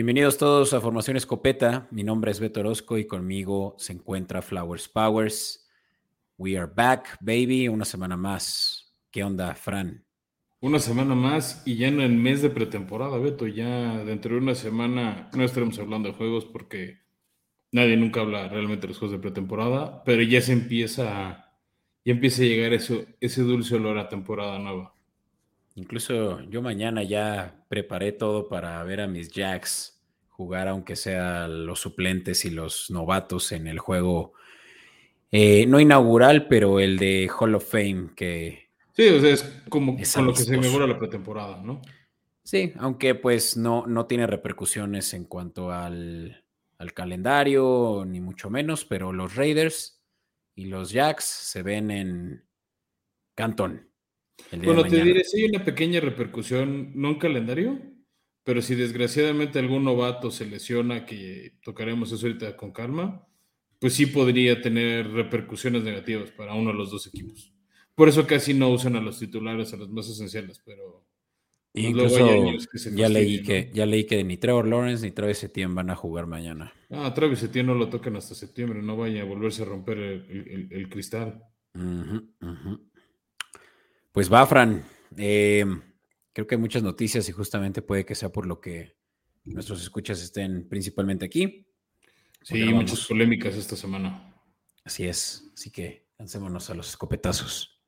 Bienvenidos todos a Formación Escopeta. Mi nombre es Beto Orozco y conmigo se encuentra Flowers Powers. We are back, baby. Una semana más. ¿Qué onda, Fran? Una semana más y ya en el mes de pretemporada, Beto. Ya dentro de una semana no estaremos hablando de juegos porque nadie nunca habla realmente de los juegos de pretemporada, pero ya se empieza, ya empieza a llegar eso, ese dulce olor a temporada nueva. Incluso yo mañana ya preparé todo para ver a mis Jacks jugar, aunque sea los suplentes y los novatos en el juego, eh, no inaugural, pero el de Hall of Fame, que... Sí, o sea, es como con lo que se inaugura la pretemporada, ¿no? Sí, aunque pues no, no tiene repercusiones en cuanto al, al calendario, ni mucho menos, pero los Raiders y los Jacks se ven en Cantón. Bueno, te diré, si hay una pequeña repercusión, no en calendario, pero si desgraciadamente algún novato se lesiona, que tocaremos eso ahorita con calma, pues sí podría tener repercusiones negativas para uno de los dos equipos. Por eso casi no usan a los titulares, a los más esenciales, pero... Pues incluso ya leí que ya leí que ni Trevor Lawrence ni Travis Etienne van a jugar mañana. Ah, Travis Etienne no lo tocan hasta septiembre, no vaya a volverse a romper el, cristal. Pues va, Fran. Eh, creo que hay muchas noticias y justamente puede que sea por lo que nuestros escuchas estén principalmente aquí. Sí, muchas polémicas esta semana. Así es. Así que lancémonos a los escopetazos.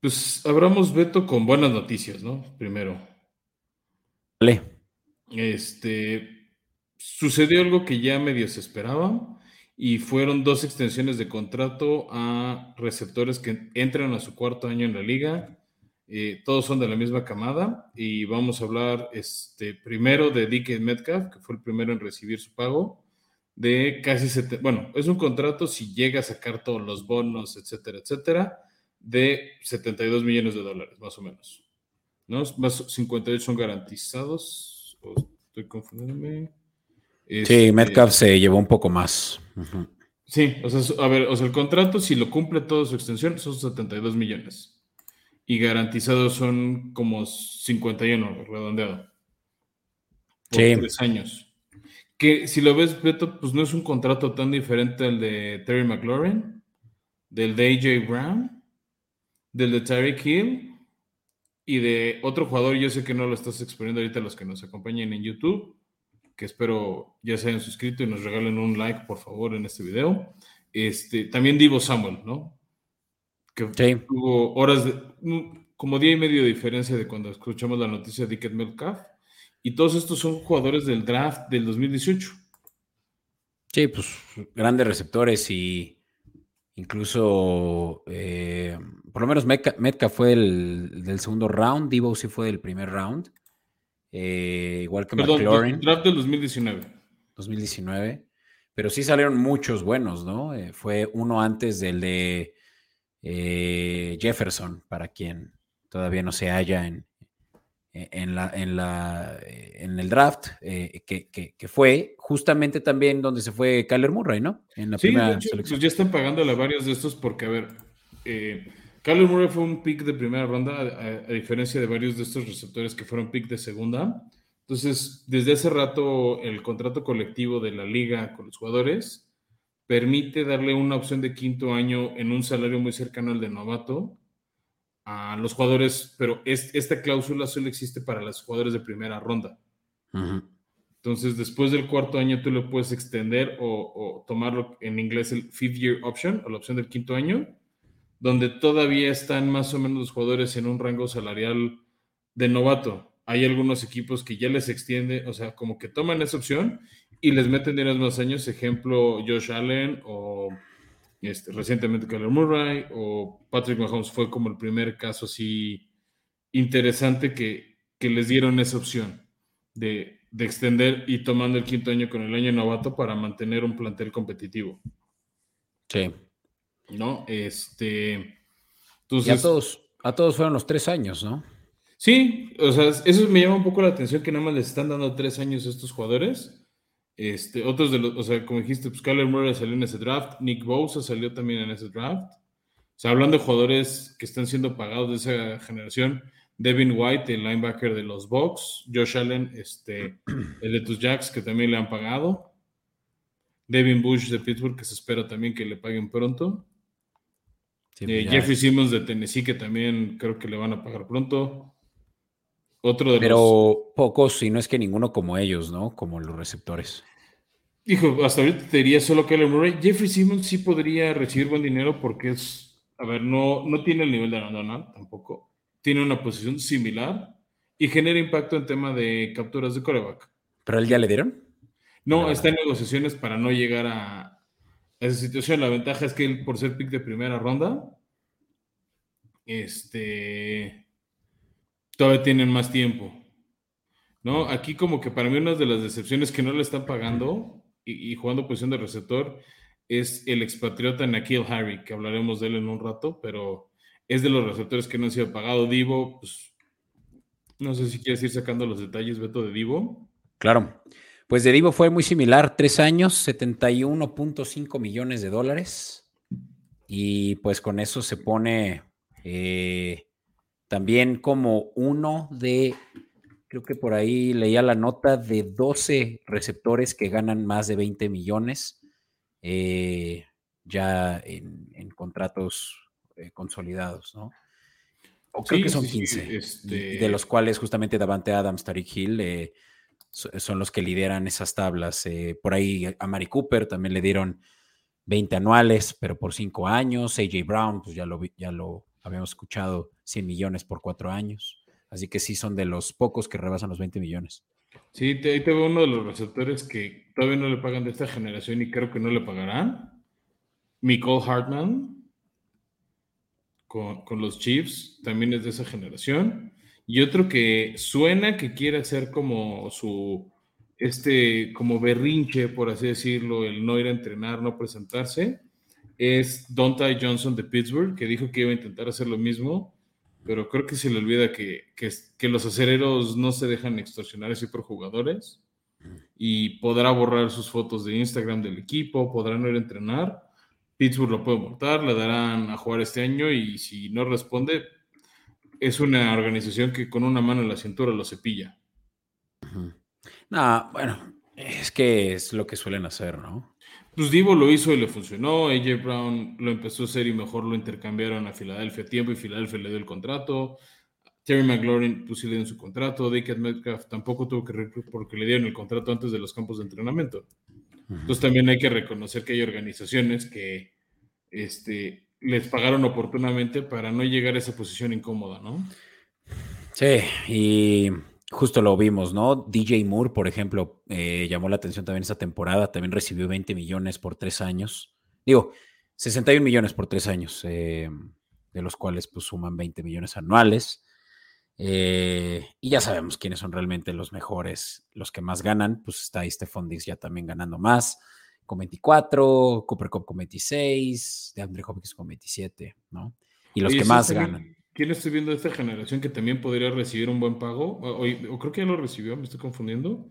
Pues abramos Beto con buenas noticias, ¿no? Primero. Vale. Este sucedió algo que ya medio se esperaba y fueron dos extensiones de contrato a receptores que entran a su cuarto año en la liga. Eh, todos son de la misma camada y vamos a hablar este, primero de DK Metcalf, que fue el primero en recibir su pago, de casi, bueno, es un contrato si llega a sacar todos los bonos, etcétera, etcétera, de 72 millones de dólares, más o menos. ¿No? Más 58 son garantizados. estoy confundiéndome. Sí, este, Metcalf se llevó un poco más. Sí, o sea, a ver, o sea, el contrato, si lo cumple toda su extensión, son 72 millones. Y garantizados son como 51, redondeado. Por sí. tres años. Que si lo ves, Beto, pues no es un contrato tan diferente al de Terry McLaurin, del de AJ Brown, del de Tyreek Hill y de otro jugador. Yo sé que no lo estás exponiendo ahorita los que nos acompañen en YouTube que espero ya se hayan suscrito y nos regalen un like, por favor, en este video. Este, también Divo Samuel, ¿no? Que tuvo horas, de, como día y medio de diferencia de cuando escuchamos la noticia de Dickett Metcalf. Y todos estos son jugadores del draft del 2018. Sí, pues grandes receptores y incluso, eh, por lo menos Metcalf fue el, del segundo round, Divo sí fue del primer round. Eh, igual que Perdón, McLaurin. Draft del 2019. 2019. Pero sí salieron muchos buenos, ¿no? Eh, fue uno antes del de eh, Jefferson, para quien todavía no se halla en, en, la, en, la, en el draft, que, fue justamente también donde se fue Kyler Murray, ¿no? En la sí, primera Pues ya están pagándole a varios de estos porque, a ver, Kyler Murray fue un pick de primera ronda, a, diferencia de varios de estos receptores que fueron pick de segunda. Entonces, desde hace rato, el contrato colectivo de la liga con los jugadores permite darle una opción de quinto año en un salario muy cercano al de novato a los jugadores, pero esta cláusula solo existe para los jugadores de primera ronda. Entonces, después del cuarto año, tú le puedes extender o, o tomarlo en inglés el fifth year option o la opción del quinto año donde todavía están más o menos los jugadores en un rango salarial de novato. Hay algunos equipos que ya les extiende, o sea, como que toman esa opción y les meten dinero más años, ejemplo Josh Allen o este, recientemente Kyler Murray o Patrick Mahomes fue como el primer caso así interesante que, les dieron esa opción de, de extender y tomando el quinto año con el año novato para mantener un plantel competitivo. Sí, ¿no? Este. Entonces, a todos, a todos fueron los tres años, ¿no? Sí, o sea, eso me llama un poco la atención que nada más les están dando tres años a estos jugadores. Este, otros de los, o sea, como dijiste, pues Kyler Murray salió en ese draft, Nick Bosa salió también en ese draft. sea, hablando de jugadores que están siendo pagados de esa generación, Devin White, el linebacker de los Bucks, Josh Allen, este, el de tus Jacks, que también le han pagado, Devin Bush de Pittsburgh, que se espera también que le paguen pronto. Eh, pues Jeffrey Simmons de Tennessee, que también creo que le van a pagar pronto. Otro de Pero pocos, si no es que ninguno como ellos, ¿no? Como los receptores. Hijo, hasta ahorita te diría solo que Murray. Jeffrey Simmons sí podría recibir buen dinero porque es, a ver, no, no tiene el nivel de Donald tampoco. Tiene una posición similar y genera impacto en tema de capturas de coreback. ¿Pero él ya le dieron? No, está en negociaciones para no llegar a, esa situación. La ventaja es que él, por ser pick de primera ronda, este, todavía tienen más tiempo. ¿No? Aquí como que para mí una de las decepciones que no le están pagando y, jugando posición de receptor es el expatriota Nakil Harry, que hablaremos de él en un rato, pero es de los receptores que no han sido pagado. Divo, pues, no sé si quieres ir sacando los detalles, Beto, de Divo. Claro. Pues de Divo fue muy similar, tres años, 71.5 millones de dólares. Y pues con eso se pone eh, también como uno de, creo que por ahí leía la nota de 12 receptores que ganan más de 20 millones eh, ya en, contratos eh, consolidados, ¿no? O creo que son 15, este de los cuales justamente Davante Adams, Tariq Hill, son los que lideran esas tablas. Eh, por ahí a Mari Cooper también le dieron 20 anuales, pero por 5 años. AJ Brown, pues ya lo, ya lo habíamos escuchado, 100 millones por 4 años. Así que sí son de los pocos que rebasan los 20 millones. Sí, ahí te veo uno de los receptores que todavía no le pagan de esta generación y creo que no le pagarán. Nicole Hartman con, con los Chiefs, también es de esa generación. Y otro que suena que quiere hacer como su, este, como berrinche, por así decirlo, el no ir a entrenar, no presentarse, es Donta Johnson de Pittsburgh, que dijo que iba a intentar hacer lo mismo, pero creo que se le olvida que, que, los acereros no se dejan extorsionar así por jugadores y podrá borrar sus fotos de Instagram del equipo, podrá no ir a entrenar. Pittsburgh lo puede montar, le darán a jugar este año y si no responde, es una organización que con una mano en la cintura lo cepilla. No, bueno, es que es lo que suelen hacer, ¿no? Pues Divo lo hizo y le funcionó. AJ Brown lo empezó a hacer y mejor lo intercambiaron a Filadelfia a tiempo y Filadelfia le dio el contrato. Terry McLaurin pues sí le dio su contrato. Dickett Metcalf tampoco tuvo que porque le dieron el contrato antes de los campos de entrenamiento. Entonces también hay que reconocer que hay organizaciones que este, les pagaron oportunamente para no llegar a esa posición incómoda, ¿no? Sí, y justo lo vimos, ¿no? DJ Moore, por ejemplo, eh, llamó la atención también esta temporada, también recibió 20 millones por tres años. Digo, 61 millones por tres años, eh, de los cuales pues suman 20 millones anuales. Eh, y ya sabemos quiénes son realmente los mejores, los que más ganan. Pues está ahí Stephon Diggs ya también ganando más con 24, Cooper Cup con 26, de Andre Hopkins con 27, ¿no? Y los que más ganan. ¿Quién estoy viendo de esta generación que también podría recibir un buen pago? O, creo que ya lo recibió, me estoy confundiendo.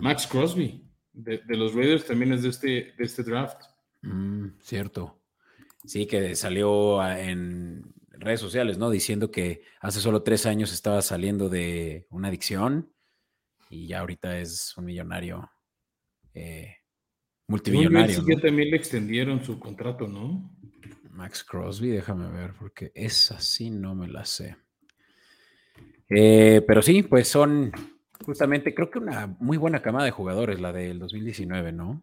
Max Crosby, de, los Raiders, también es de este, de este draft. Mm, cierto. Sí, que salió en redes sociales, ¿no? Diciendo que hace solo tres años estaba saliendo de una adicción y ya ahorita es un millonario. Eh, multimillonario. Sí, que también le extendieron su contrato, ¿no? Max Crosby, déjame ver, porque esa sí no me la sé. Eh, pero sí, pues son justamente, creo que una muy buena camada de jugadores, la del 2019, ¿no?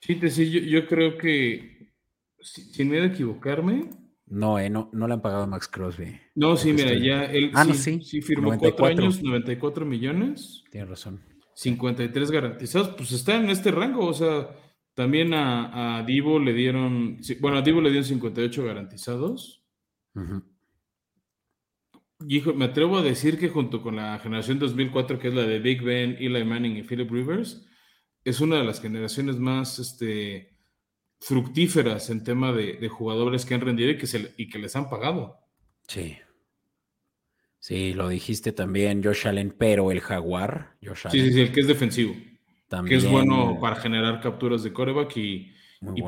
Sí, te, sí yo, creo que, sin miedo a equivocarme. No, eh, no, no le han pagado a Max Crosby. No, sí, mira, ya él ah, sí, sí, firmó cuatro años, 94 millones. Tienes razón. 53 garantizados, pues está en este rango, o sea, también a, Divo le dieron, bueno, a Divo le dieron 58 garantizados. Y hijo, me atrevo a decir que junto con la generación 2004, que es la de Big Ben, Eli Manning y Philip Rivers, es una de las generaciones más este, fructíferas en tema de, jugadores que han rendido y que, se, y que les han pagado. Sí. Sí, lo dijiste también, Josh Allen, pero el Jaguar. Josh Sí, sí, sí, el que es defensivo. También, que es bueno para generar capturas de coreback y,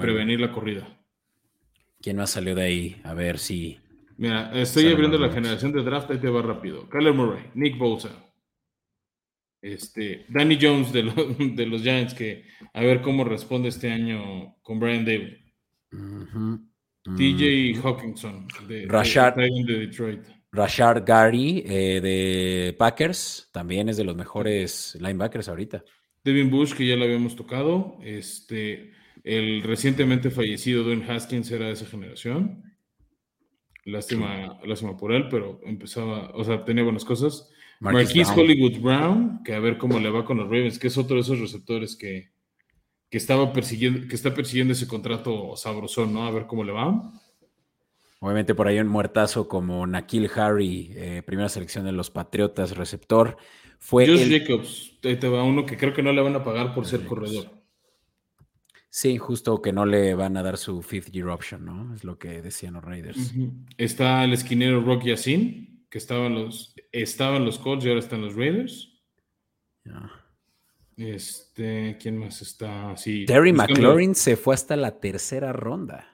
prevenir la corrida. ¿Quién más salió de ahí? A ver si. Mira, estoy abriendo la generación de draft, ahí te va rápido. Kyler Murray, Nick Bosa, este, Danny Jones de los, de los Giants, que a ver cómo responde este año con Brian Dable. TJ Hawkinson de, Rashard, de, Detroit. Rashard Gary eh, de Packers, también es de los mejores linebackers ahorita. Devin Bush, que ya lo habíamos tocado. Este, el recientemente fallecido Dwayne Haskins era de esa generación. Lástima, lástima por él, pero empezaba, o sea, tenía buenas cosas. Marquise Hollywood Brown, que a ver cómo le va con los Ravens, que es otro de esos receptores que, que estaba persiguiendo, que está persiguiendo ese contrato sabrosón, ¿no? A ver cómo le va. Obviamente por ahí un muertazo como Nakil Harry, eh, primera selección de los Patriotas, receptor. Fue Josh Jacobs, ahí te va uno que creo que no le van a pagar por ser corredor. Sí, justo que no le van a dar su fifth year option, ¿no? Es lo que decían los Raiders. Está el esquinero Rock Yassin, que estaba en los, estaba en los Colts y ahora está en los Raiders. Este, ¿quién más está? Sí, Terry McLaurin se fue hasta la tercera ronda.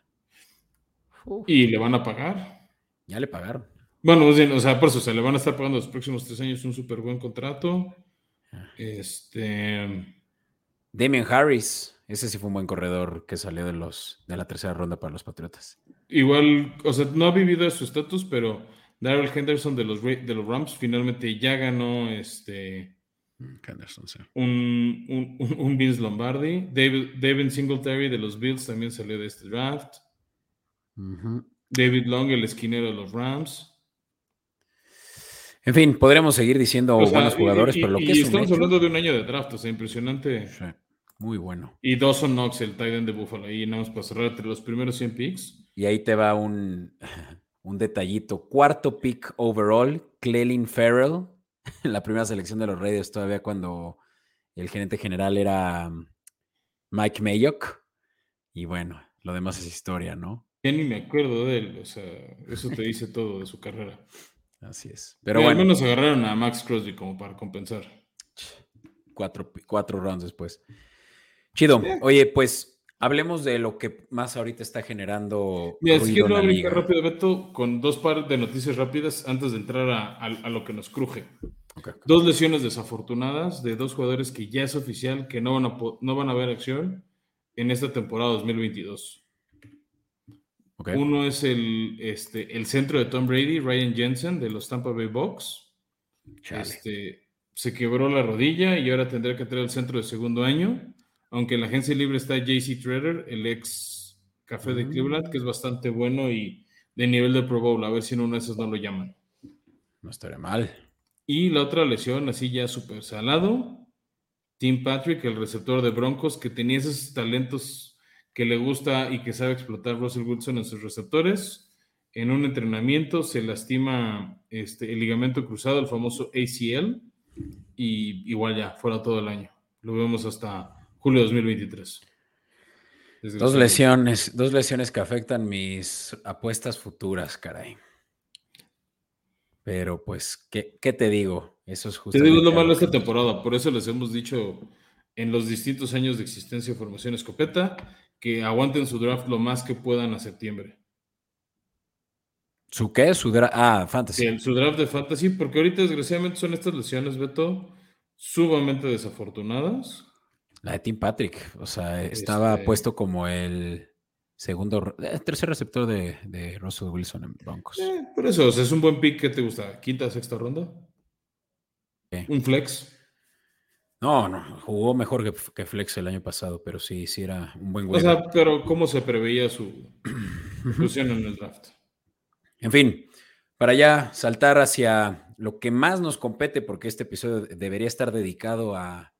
¿Y le van a pagar? Ya le pagaron. Bueno, o sea, por eso se le van a estar pagando los próximos tres años un súper buen contrato. Ah. Este. Damian Harris, ese sí fue un buen corredor que salió de los de la tercera ronda para los Patriotas. Igual, o sea, no ha vivido su estatus, pero Daryl Henderson de los, de los Rams finalmente ya ganó este. Mm, Henderson, sí. un, un, Vince Lombardi. David, David Singletary de los Bills también salió de este draft. David Long, el esquinero de los Rams. En fin, podríamos seguir diciendo buenos jugadores, pero lo que es. Estamos hablando de un año de draft, o sea, impresionante. muy bueno. Y Dawson Knox, el tight end de Buffalo, ahí nada más para cerrar entre los primeros 100 picks. Y ahí te va un, un detallito. Cuarto pick overall, Clelin Farrell, la primera selección de los Raiders, todavía cuando el gerente general era um, Mike Mayock. Y bueno, lo demás es historia, ¿no? Ya ni me acuerdo de él, o sea, eso te dice todo de su carrera. Así es. Pero bueno. Al menos agarraron a Max Crosby como para compensar. Cuatro, cuatro rounds después. Chido. Oye, pues hablemos de lo que más ahorita está generando. Mira, es que no rápido, Beto, con dos pares de noticias rápidas antes de entrar a, lo que nos cruje. Dos lesiones desafortunadas de dos jugadores que ya es oficial que no van a, no van a ver acción en esta temporada 2022. Uno es el, este, el centro de Tom Brady, Ryan Jensen, de los Tampa Bay Bucks. Este, se quebró la rodilla y ahora tendrá que traer el centro de segundo año. Aunque en la agencia libre está JC Treader, el ex café de Cleveland, que es bastante bueno y de nivel de Pro Bowl. A ver si en uno de esos no lo llaman. No estaría mal. Y la otra lesión, así ya súper salado. Tim Patrick, el receptor de Broncos, que tenía esos talentos que le gusta y que sabe explotar Russell Wilson en sus receptores. En un entrenamiento se lastima este, el ligamento cruzado, el famoso ACL, y igual ya, fuera todo el año. Lo vemos hasta julio de 2023. Dos lesiones, dos lesiones que afectan mis apuestas futuras, caray. Pero pues, ¿qué, te digo? Eso es justo. Te digo lo malo esta temporada, por eso les hemos dicho en los distintos años de existencia de Formación Escopeta que aguanten su draft lo más que puedan a septiembre. ¿Su qué? Su draft. Ah, fantasy. su draft de fantasy, porque ahorita desgraciadamente son estas lesiones, Beto, sumamente desafortunadas. La de Tim Patrick, o sea, estaba este puesto como el segundo, eh, tercer receptor de, Russell Wilson en Broncos. Eh, por eso, es un buen pick que te gusta. ¿Quinta, sexta ronda? Un flex. No, no, jugó mejor que, Flex el año pasado, pero sí, sí era un buen güey. O sea, pero ¿cómo se preveía su inclusión en el draft? En fin, para ya saltar hacia lo que más nos compete, porque este episodio debería estar dedicado a,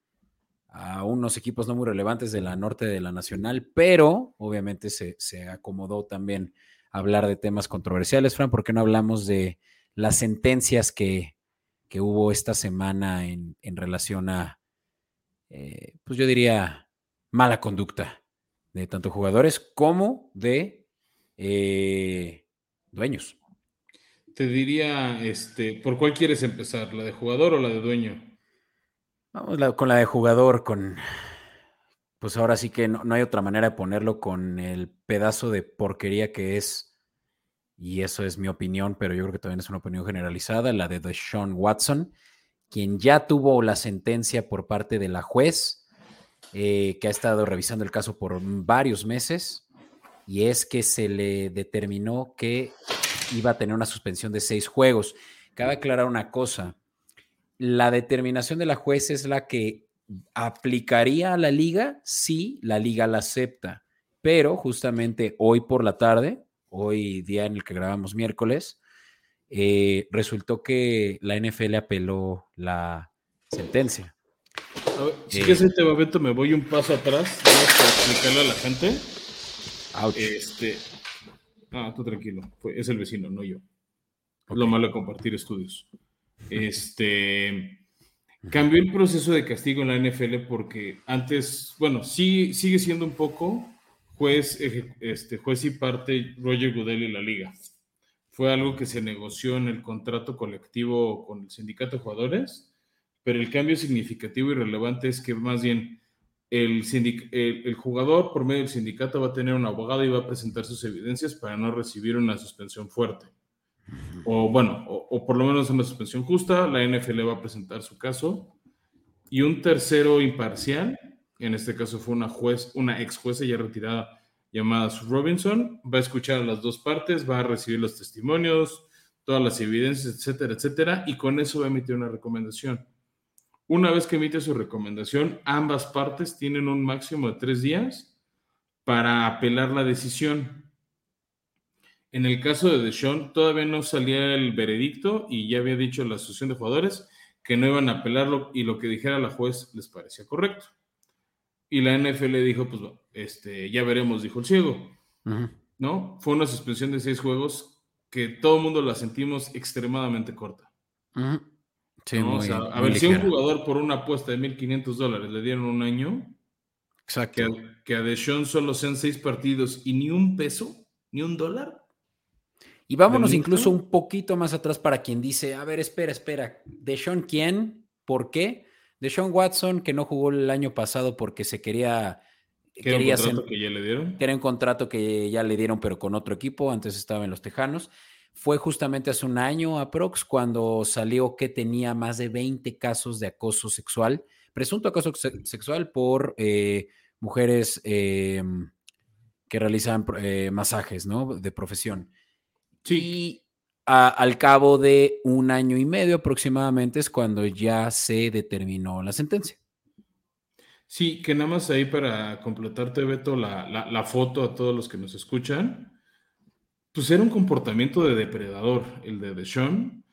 unos equipos no muy relevantes de la norte de la nacional, pero obviamente se, acomodó también hablar de temas controversiales, Fran, ¿por qué no hablamos de las sentencias que, hubo esta semana en relación a eh, pues yo diría, mala conducta de tanto jugadores como de eh, dueños. Te diría, este, ¿por cuál quieres empezar? ¿La de jugador o la de dueño? Vamos con la de jugador, con, pues ahora sí que no, hay otra manera de ponerlo con el pedazo de porquería que es, y eso es mi opinión, pero yo creo que también es una opinión generalizada, la de Deshaun Watson, quien ya tuvo la sentencia por parte de la juez, eh, que ha estado revisando el caso por varios meses, y es que se le determinó que iba a tener una suspensión de seis juegos. Cabe aclarar una cosa, la determinación de la juez es la que ¿Aplicaría a la liga? Sí, la liga la acepta, pero justamente hoy por la tarde, hoy día en el que grabamos miércoles, eh, resultó que la NFL apeló la sentencia. si que ese tema, Beto, me voy un paso atrás para explicarle a la gente. Este, ah, tú tranquilo, es el vecino, no yo. Lo malo de compartir estudios. Este, Cambió el proceso de castigo en la NFL porque antes, bueno, sí, sigue siendo un poco juez, este, juez y parte Roger Goodell y la liga. Fue algo que se negoció en el contrato colectivo con el sindicato de jugadores, pero el cambio significativo y relevante es que más bien el, jugador por medio del sindicato va a tener un abogado y va a presentar sus evidencias para no recibir una suspensión fuerte. O bueno, o, por lo menos una suspensión justa, la NFL va a presentar su caso. Y un tercero imparcial, en este caso fue una juez, una ex jueza ya retirada llamada Robinson, va a escuchar a las dos partes, va a recibir los testimonios, todas las evidencias, etcétera, etcétera, y con eso va a emitir una recomendación. Una vez que emite su recomendación, ambas partes tienen un máximo de tres días para apelar la decisión. En el caso de Deshaun, todavía no salía el veredicto y ya había dicho la asociación de jugadores que no iban a apelarlo y lo que dijera la juez les parecía correcto. Y la NFL dijo, pues este, ya veremos, dijo el ciego. ¿No? Fue una suspensión de seis juegos que todo el mundo la sentimos extremadamente corta. sí, a ver, si un jugador por una apuesta de 1.500 dólares le dieron un año, Exacto. Que, que a Deshaun solo sean seis partidos y ni un peso, ni un dólar, y vámonos incluso un poquito más atrás para quien dice, a ver, espera, espera, ¿Deshaun quién? ¿Por qué? Deshaun Watson, que no jugó el año pasado porque se quería... ¿Qué era un contrato que ya le dieron? era un contrato que ya le dieron, pero con otro equipo, antes estaba en los Tejanos. Fue justamente hace un año, aprox, cuando salió que tenía más de 20 casos de acoso sexual, presunto acoso sexual por eh, mujeres em, que realizan eh, masajes, ¿no? De profesión. Y al cabo de un año y medio aproximadamente es cuando ya se determinó la sentencia. Sí, que nada más ahí para completarte, Beto, la, la, foto a todos los que nos escuchan, pues era un comportamiento de depredador el de Deshaun,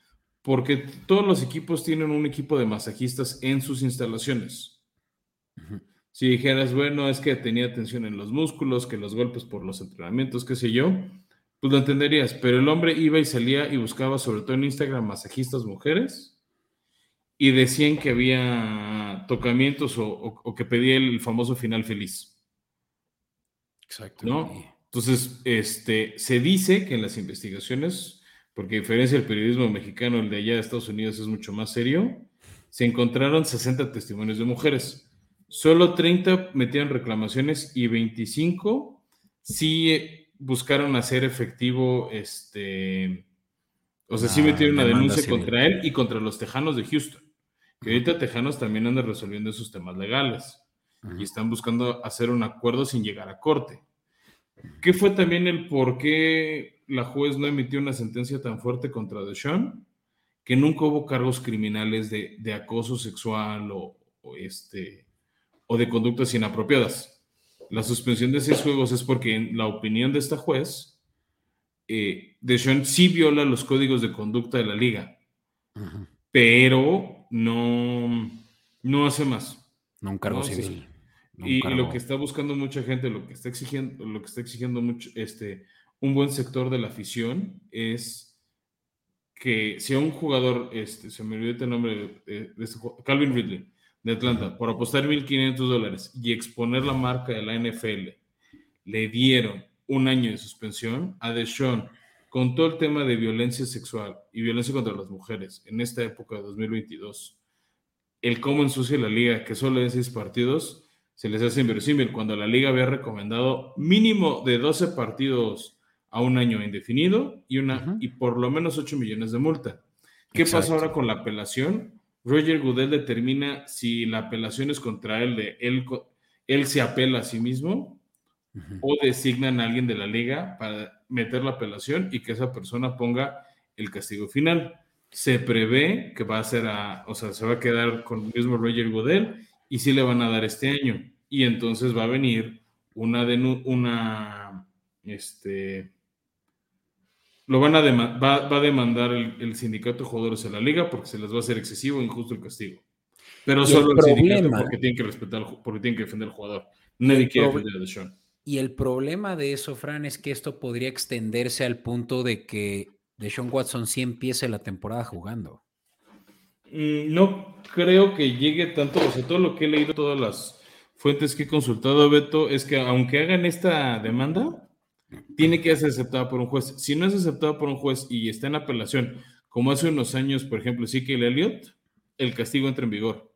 porque todos los equipos tienen un equipo de masajistas en sus instalaciones. Si dijeras, bueno, es que tenía tensión en los músculos, que los golpes por los entrenamientos, qué sé yo, pues lo entenderías, pero el hombre iba y salía y buscaba, sobre todo en Instagram, masajistas mujeres y decían que había tocamientos o, que pedía el famoso final feliz. Exacto. ¿No? Entonces, este, se dice que en las investigaciones, porque a diferencia del periodismo mexicano, el de allá de Estados Unidos es mucho más serio, se encontraron 60 testimonios de mujeres. Solo 30 metían reclamaciones y 25 sí buscaron hacer efectivo este. O sea, sí metieron una denuncia contra él y contra los tejanos de Houston. Que ahorita Tejanos también andan resolviendo esos temas legales y están buscando hacer un acuerdo sin llegar a corte. ¿Qué fue también el por qué la juez no emitió una sentencia tan fuerte contra Deshaun? Que nunca hubo cargos criminales de, acoso sexual o, este, o de conductas inapropiadas. La suspensión de seis juegos es porque, en la opinión de esta juez, eh, Deshaun sí viola los códigos de conducta de la liga, pero no, no hace más. No un cargo civil. y, lo que está buscando mucha gente, lo que está exigiendo, lo que está exigiendo mucho, este, un buen sector de la afición es que si a un jugador, este, se me olvidó el nombre de, de este, Calvin Ridley, de Atlanta por apostar 1.500 dólares y exponer la marca de la NFL, le dieron un año de suspensión a Deshaun con todo el tema de violencia sexual y violencia contra las mujeres en esta época de 2022. El cómo ensucia la liga, que solo en seis partidos, se les hace inverosímil cuando la liga había recomendado mínimo de 12 partidos a un año indefinido y, una, y por lo menos 8 millones de multa. ¿Qué pasa ahora con la apelación? Roger Goodell determina si la apelación es contra él, de él, él se apela a sí mismo o designan a alguien de la liga para meter la apelación y que esa persona ponga el castigo final. Se prevé que va a ser a, o sea, se va a quedar con el mismo Roger Goodell y sí le van a dar este año. Y entonces va a venir una, una, este, lo van a va, a demandar el, sindicato de jugadores de la liga porque se les va a hacer excesivo e injusto el castigo. Pero solo el, sindicato porque tienen que respetar, porque tienen que defender al jugador. Nadie quiere defender a Deshaun. Y el problema de eso, Fran, es que esto podría extenderse al punto de que Deshaun Watson sí empiece la temporada jugando. Mm, no creo que llegue tanto, o sea, todo lo que he leído, todas las fuentes que he consultado, Beto, es que aunque hagan esta demanda, tiene que ser aceptada por un juez. Si no es aceptada por un juez y está en apelación, como hace unos años, por ejemplo, sí que el Elliot, el castigo entra en vigor.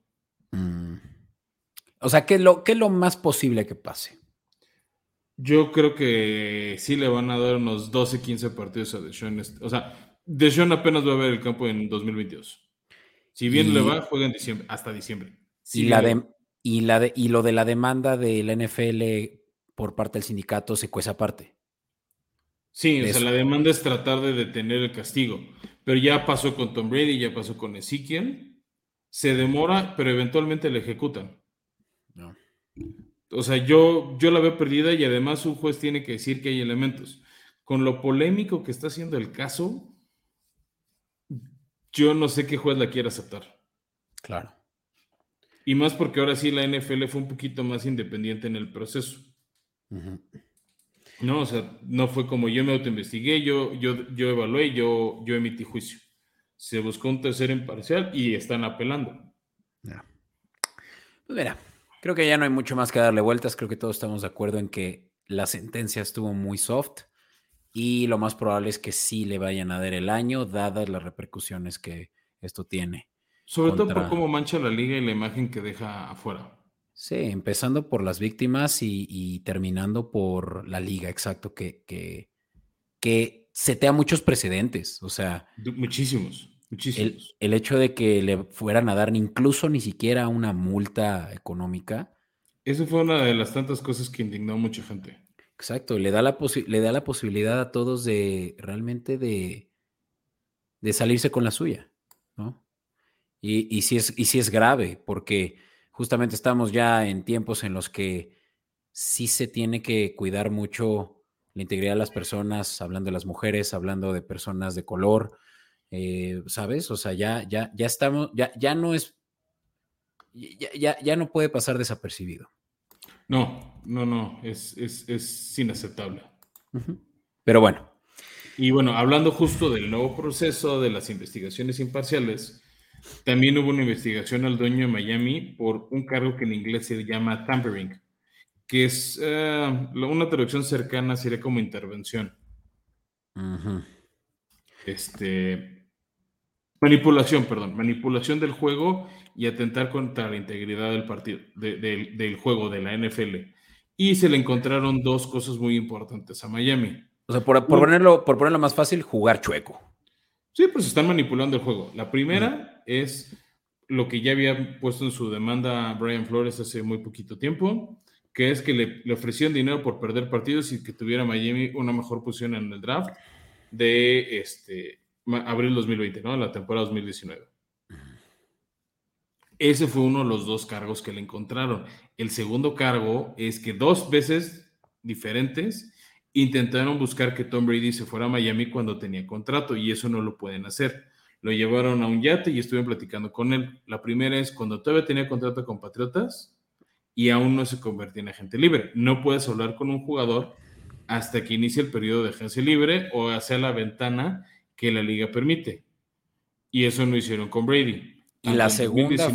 Mm. O sea, ¿qué es, lo, ¿qué lo más posible que pase? Yo creo que sí le van a dar unos 12, 15 partidos a Deshaun. O sea, Deshaun apenas va a ver el campo en 2022. Si bien le va, juega en diciembre, hasta diciembre. y, la de, y, la de, y lo de la demanda de la NFL por parte del sindicato se cuesta aparte. Sí, o sea, la demanda es tratar de detener el castigo. Pero ya pasó con Tom Brady, ya pasó con Ezekiel. Se demora, pero eventualmente le ejecutan. No. O sea, yo, yo la veo perdida y además un juez tiene que decir que hay elementos. Con lo polémico que está haciendo el caso, yo no sé qué juez la quiere aceptar. Claro. Y más porque ahora sí la NFL fue un poquito más independiente en el proceso. No, o sea, no fue como yo me autoinvestigué, yo, yo, yo evalué, yo, yo emití juicio. Se buscó un tercer imparcial y están apelando. Pues mira, creo que ya no hay mucho más que darle vueltas. Creo que todos estamos de acuerdo en que la sentencia estuvo muy soft y lo más probable es que sí le vayan a dar el año, dadas las repercusiones que esto tiene. Sobre todo por cómo mancha la liga y la imagen que deja afuera. Sí, empezando por las víctimas y, terminando por la liga, exacto, que, que, que setea muchos precedentes. O sea, muchísimos, muchísimos. El, hecho de que le fueran a dar incluso ni siquiera una multa económica. Eso fue una de las tantas cosas que indignó a mucha gente. Exacto, le da la, le da la posibilidad a todos de realmente de, de salirse con la suya, ¿no? Y, y, es, y sí es grave, porque justamente estamos ya en tiempos en los que sí se tiene que cuidar mucho la integridad de las personas, hablando de las mujeres, hablando de personas de color, eh, ¿sabes? O sea, ya, ya, ya estamos, ya, ya no es, ya, ya, no puede pasar desapercibido. No, no, no, es, es, inaceptable. Pero bueno. Y bueno, hablando justo del nuevo proceso de las investigaciones imparciales, también hubo una investigación al dueño de Miami por un cargo que en inglés se llama tampering, que es eh, una traducción cercana, sería como intervención. Este. Manipulación, perdón, manipulación del juego y atentar contra la integridad del partido, del juego de la NFL. Y se le encontraron dos cosas muy importantes a Miami. O sea, por, ponerlo, por ponerlo más fácil, jugar chueco. Sí, pues están manipulando el juego. La primera es lo que ya había puesto en su demanda Brian Flores hace muy poquito tiempo, que es que le, ofrecían dinero por perder partidos y que tuviera Miami una mejor posición en el draft de este, abril 2020, ¿no? La temporada 2019. Ese fue uno de los dos cargos que le encontraron. El segundo cargo es que dos veces diferentes intentaron buscar que Tom Brady se fuera a Miami cuando tenía contrato y eso no lo pueden hacer. Lo llevaron a un yate y estuvieron platicando con él. La primera es cuando todavía tenía contrato con Patriotas y aún no se convertía en agente libre. No puedes hablar con un jugador hasta que inicie el periodo de agencia libre o hacia la ventana que la liga permite. Y eso no hicieron con Brady. Y la segunda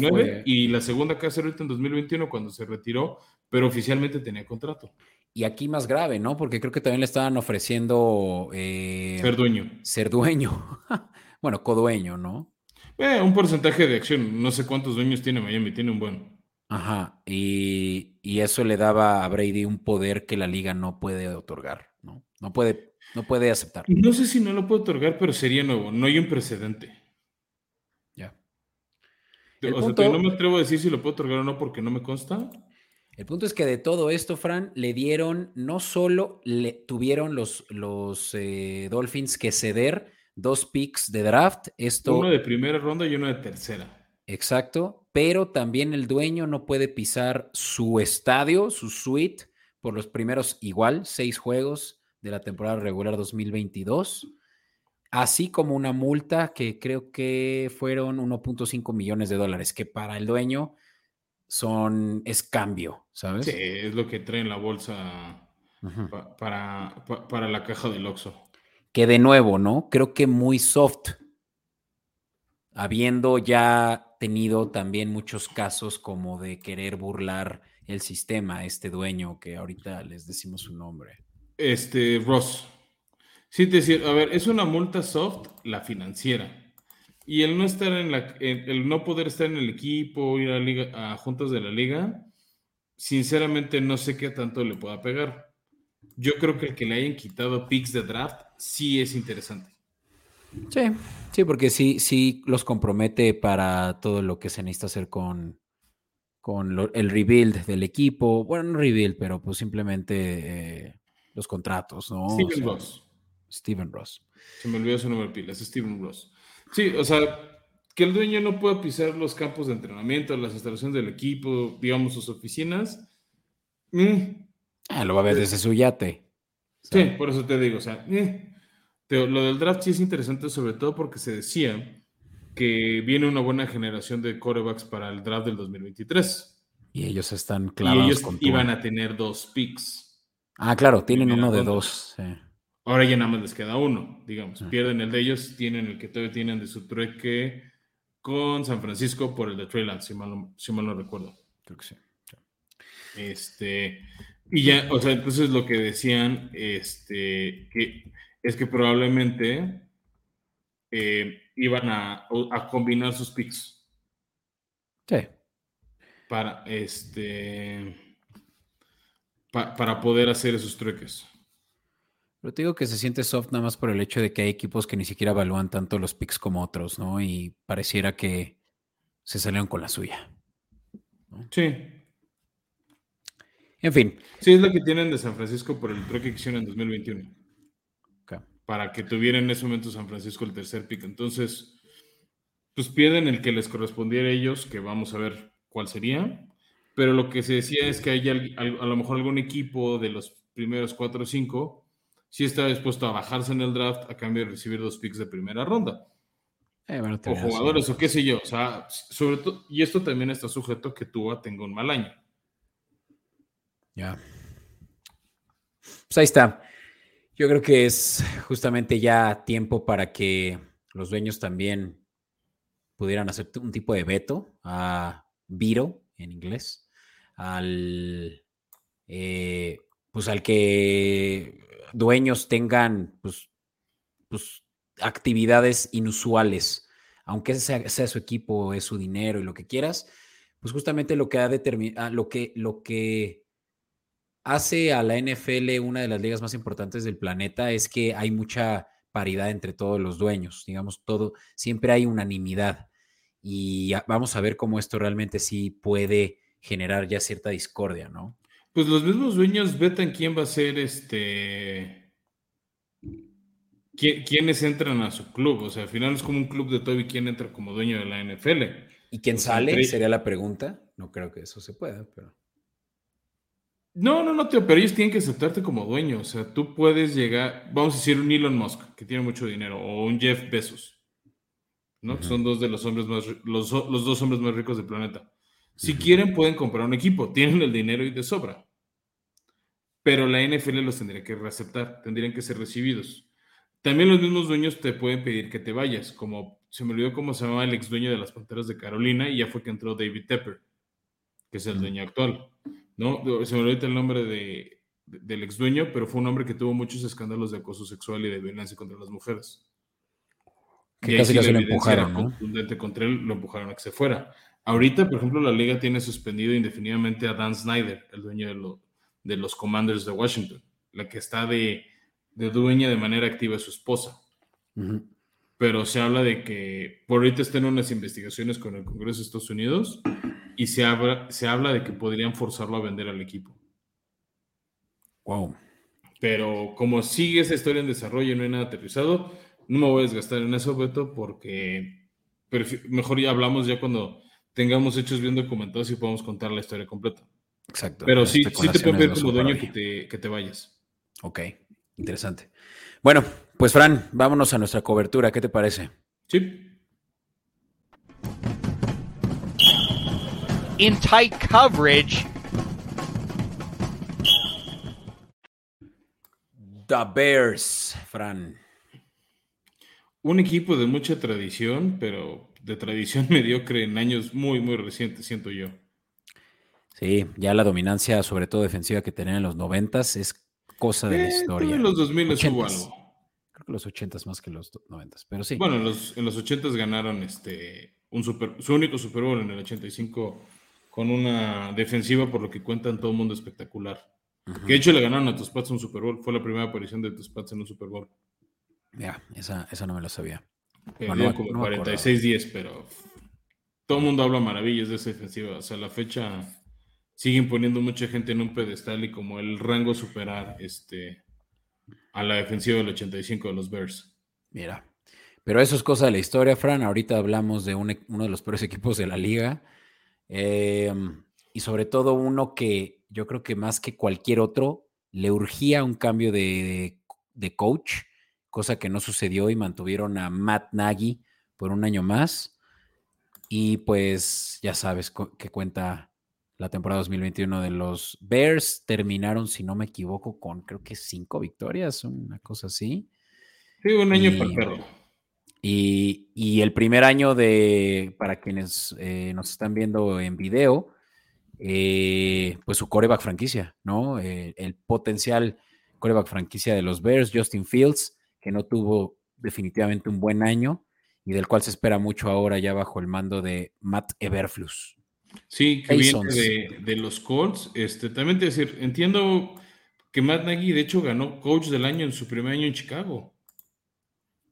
y la segunda que hace ahorita en 2021 cuando se retiró, pero oficialmente tenía contrato. Y aquí más grave, ¿no? Porque creo que también le estaban ofreciendo... Eh, ser dueño. Ser dueño. bueno, codueño, ¿no? Eh, un porcentaje de acción. No sé cuántos dueños tiene Miami, tiene un buen. Ajá, y, eso le daba a Brady un poder que la liga no puede otorgar, ¿no? No puede, no puede aceptar. No sé si no lo puede otorgar, pero sería nuevo, no hay un precedente. Ya. o sea, no me atrevo a decir si lo puedo otorgar o no porque no me consta. El punto es que de todo esto, Fran, le dieron, no solo le tuvieron los, los eh, Dolphins que ceder dos picks de draft. Esto, uno de primera ronda y uno de tercera. Exacto, pero también el dueño no puede pisar su estadio, su suite, por los primeros igual, seis juegos de la temporada regular 2022, así como una multa que creo que fueron 1.5 millones de dólares, que para el dueño son, es cambio, ¿sabes? Sí, es lo que trae en la bolsa para, para, la caja del Oxxo. Que de nuevo, ¿no? Creo que muy soft, habiendo ya tenido también muchos casos como de querer burlar el sistema, este dueño que ahorita les decimos su nombre. Este, Ross. Sí, decía, a ver, es una multa soft, la financiera. Y el no estar en la, el no poder estar en el equipo, ir a, liga, a juntas de la liga, sinceramente no sé qué tanto le pueda pegar. Yo creo que el que le hayan quitado picks de draft sí es interesante. Sí, sí, porque sí, sí los compromete para todo lo que se necesita hacer con, con el rebuild del equipo. Bueno, no rebuild, pero pues simplemente eh, los contratos, ¿no? Steven Ross. Steven Ross. Se me olvidó su nombre pila, es Steven Ross. Sí, o sea, que el dueño no pueda pisar los campos de entrenamiento, las instalaciones del equipo, digamos, sus oficinas. Mm, ah, lo va a ver desde su yate. Sí, por eso te digo, o sea, eh, lo del draft sí es interesante, sobre todo porque se decía que viene una buena generación de corebacks para el draft del 2023. Y ellos están clavados. Y ellos iban a tener dos picks. Ah, claro, tienen uno de dos. Sí. Ahora ya nada más les queda uno, digamos. Pierden el de ellos, tienen el que todavía tienen de su trueque con San Francisco por el de Trey si mal, no, si mal no recuerdo. Creo que sí. Este, y ya, o sea, entonces lo que decían, este, que es que probablemente eh, iban a, a, combinar sus picks. Sí. Para, este, para poder hacer esos trueques. Pero te digo que se siente soft nada más por el hecho de que hay equipos que ni siquiera evalúan tanto los picks como otros, ¿no? Y pareciera que se salieron con la suya. Sí. En fin. Sí, es lo que tienen de San Francisco por el truque que hicieron en 2021. Para que tuviera en ese momento San Francisco el tercer pick. Entonces, pues pierden el que les correspondiera a ellos, que vamos a ver cuál sería. Pero lo que se decía es que hay a lo mejor algún equipo de los primeros cuatro o cinco sí está dispuesto a bajarse en el draft a cambio de recibir dos picks de primera ronda. Eh, o jugadores, o qué sé yo. O sea, sobre todo, y esto también está sujeto a que Tua tenga un mal año. Ya. Pues ahí está. Yo creo que es justamente ya tiempo para que los dueños también pudieran hacer un tipo de veto a Viro en inglés, al eh, pues al que dueños tengan pues, pues, actividades inusuales, aunque sea, sea, su equipo, es su dinero y lo que quieras, pues justamente lo que ha determinado, ah, lo que, lo que hace a la NFL una de las ligas más importantes del planeta es que hay mucha paridad entre todos los dueños, digamos, todo, siempre hay unanimidad y vamos a ver cómo esto realmente sí puede generar ya cierta discordia, ¿no? Pues los mismos dueños vetan quién va a ser este. quiénes entran a su club. O sea, al final es como un club de todo y quién entra como dueño de la NFL. ¿Y quién sale? Sería la pregunta. No creo que eso se pueda, pero. No, no, no, tío, pero ellos tienen que aceptarte como dueño. O sea, tú puedes llegar, vamos a decir un Elon Musk, que tiene mucho dinero, o un Jeff Bezos, ¿no? Que son dos de los hombres más, los, los dos hombres más ricos del planeta. Si quieren, pueden comprar un equipo, tienen el dinero y de sobra. Pero la NFL los tendría que aceptar, tendrían que ser recibidos. También los mismos dueños te pueden pedir que te vayas, como se me olvidó cómo se llamaba el ex dueño de las Panteras de Carolina y ya fue que entró David Tepper, que es el dueño actual. ¿No? Se me olvidó el nombre de, del ex dueño, pero fue un hombre que tuvo muchos escándalos de acoso sexual y de violencia contra las mujeres. Que casi lo empujaron, ¿no? contra él, lo empujaron a que se fuera. Ahorita, por ejemplo, la liga tiene suspendido indefinidamente a Dan Snyder, el dueño de, de los Commanders de Washington, la que está de, dueña de manera activa su esposa. Pero se habla de que por ahorita están unas investigaciones con el Congreso de Estados Unidos y se habla, se habla de que podrían forzarlo a vender al equipo. Wow. Pero como sigue esa historia en desarrollo y no hay nada aterrizado, no me voy a desgastar en eso, Beto, porque mejor ya hablamos ya cuando tengamos hechos bien documentados y podamos contar la historia completa. Exacto. Pero sí, sí te puedo pedir como dueño que te, que te vayas. Ok, interesante. Bueno, pues Fran, vámonos a nuestra cobertura. ¿Qué te parece? Sí. In tight coverage. The Bears, Fran. Un equipo de mucha tradición, pero de tradición mediocre en años muy, muy recientes, siento yo. Sí, ya la dominancia, sobre todo defensiva que tenían en los noventas, es cosa de la eh, historia. En los 2000 hubo algo. Creo que los ochentas más que los noventas, pero sí. Bueno, en los, en los ochentas ganaron este, un super, su único Super Bowl en el 85 con una defensiva, por lo que cuentan todo el mundo espectacular. Que de hecho le ganaron a tus Pats un Super Bowl. Fue la primera aparición de tus Pats en un Super Bowl. Ya, esa, esa no me la sabía. Bueno, como 46-10, pero todo el mundo habla maravillas de esa defensiva. O sea, la fecha siguen poniendo mucha gente en un pedestal y como el rango superar este, a la defensiva del 85 de los Bears. Mira, pero eso es cosa de la historia, Fran. Ahorita hablamos de e, uno de los peores equipos de la liga. Em, y sobre todo uno que yo creo que más que cualquier otro le urgía un cambio de, coach, cosa que no sucedió y mantuvieron a Matt Nagy por un año más. Y pues ya sabes que cuenta la temporada 2021 de los Bears. Terminaron, si no me equivoco, con creo que cinco victorias, una cosa así. Sí, un año y, Y, y, el primer año de, para quienes eh, nos están viendo en video, eh, pues su coreback franquicia, ¿no? Eh, el potencial coreback franquicia de los Bears, Justin Fields, que no tuvo definitivamente un buen año y del cual se espera mucho ahora ya bajo el mando de Matt Everflus. Sí, que viene de, los Colts. Este, también te decir, entiendo que Matt Nagy de hecho ganó coach del año en su primer año en Chicago.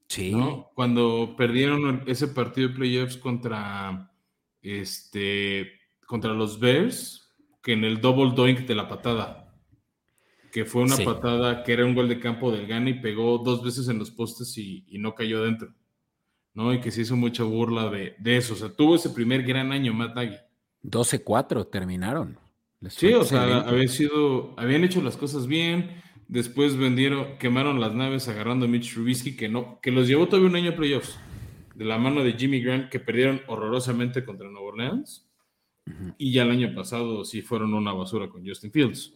Sí. Cuando perdieron ese partido de playoffs contra este contra los Bears que en el double doink de la patada. Que fue una patada que era un gol de campo del Gana y pegó dos veces en los postes y, no cayó adentro. ¿no? Y que se hizo mucha burla de, eso. O sea, tuvo ese primer gran año Matt Nagy. 12-4 terminaron. sí, o sea, había sido, habían hecho las cosas bien. Después vendieron, quemaron las naves agarrando a Mitch Trubisky, que no, que los llevó todavía un año a playoffs. De la mano de Jimmy Grant, que perdieron horrorosamente contra Nueva Orleans. Y ya el año pasado sí fueron una basura con Justin Fields.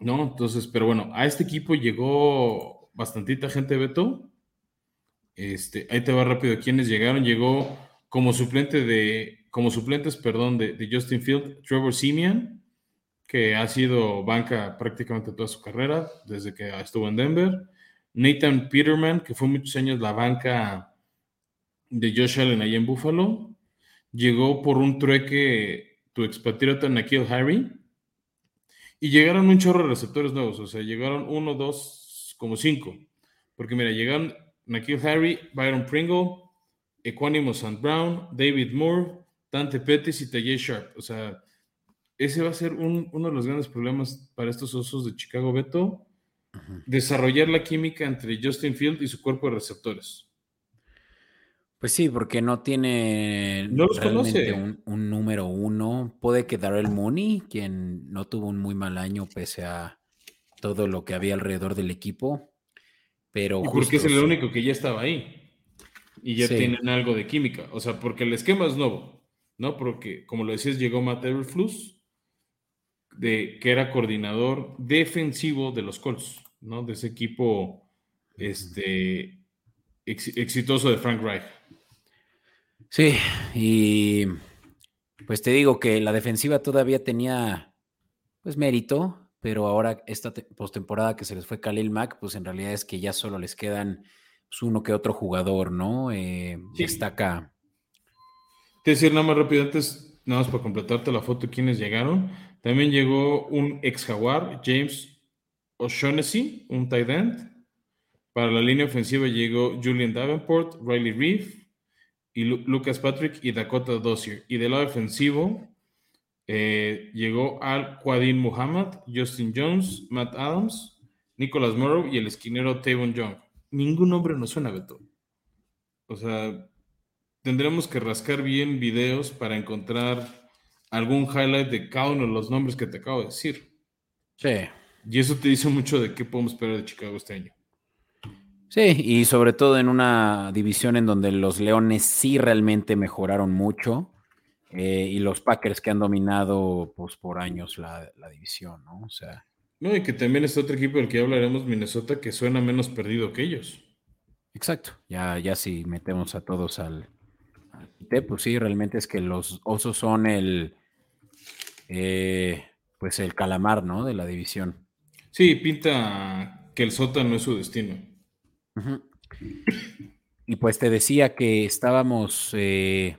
¿No? Entonces, pero bueno, a este equipo llegó bastantita gente, Beto. Este, ahí te va rápido. ¿Quiénes llegaron? Llegó como suplente de, como suplentes, perdón, de, Justin Fields, Trevor Simeon, que ha sido banca prácticamente toda su carrera, desde que estuvo en Denver. Nathan Peterman, que fue muchos años la banca de Josh Allen ahí en Buffalo llegó por un trueque tu expatriota Nakil Harry y llegaron un chorro de receptores nuevos, o sea, llegaron uno, dos, como cinco. Porque mira, llegaron Nakil Harry, Byron Pringle, Equanimo St. Brown, David Moore, Dante Pettis y Tajay Sharp. O sea, ese va a ser uno de los grandes problemas para estos osos de Chicago Beto. Desarrollar la química entre Justin Field y su cuerpo de receptores. Pues sí, porque no tiene realmente un, número uno. Puede que el Mooney, quien no tuvo un muy mal año pese a todo lo que había alrededor del equipo. Pero porque es el único que ya estaba ahí. Y ya tienen algo de química. O sea, porque el esquema es nuevo, ¿no? Porque, como lo decías, llegó Matt Everflus, de, que era coordinador defensivo de los Colts, ¿no? De ese equipo este, exitoso de Frank Reich. Sí, y pues te digo que la defensiva todavía tenía pues mérito, pero ahora esta postemporada que se les fue Khalil Mack, pues en realidad es que ya solo les quedan pues, uno que otro jugador, ¿no? Eh, Destaca Te decir nada más rápido antes, nada más para completarte la foto, quiénes llegaron. También llegó un ex Jaguar, James O'Shaughnessy, un tight end. Para la línea ofensiva llegó Julian Davenport, Riley Reeve y Lucas Patrick y Dakota Dossier. Y del lado ofensivo eh, llegó Al Quadin Muhammad, Justin Jones, Matt Adams, Nicholas Morrow y el esquinero Tavon Young. Ningún nombre nos suena, Beto. O sea, tendremos que rascar bien videos para encontrar algún highlight de cada uno de los nombres que te acabo de decir. Sí. Y eso te dice mucho de qué podemos esperar de Chicago este año. Sí, y sobre todo en una división en donde los Leones sí realmente mejoraron mucho eh, y los Packers que han dominado pues, por años la, la, división, ¿no? O sea. No, y que también es otro equipo del que hablaremos, Minnesota, que suena menos perdido que ellos. Exacto, ya, ya si metemos a todos al, pues sí, realmente es que los osos son el, eh, pues el calamar, ¿no? De la división. Sí, pinta que el sótano es su destino. Y pues te decía que estábamos eh,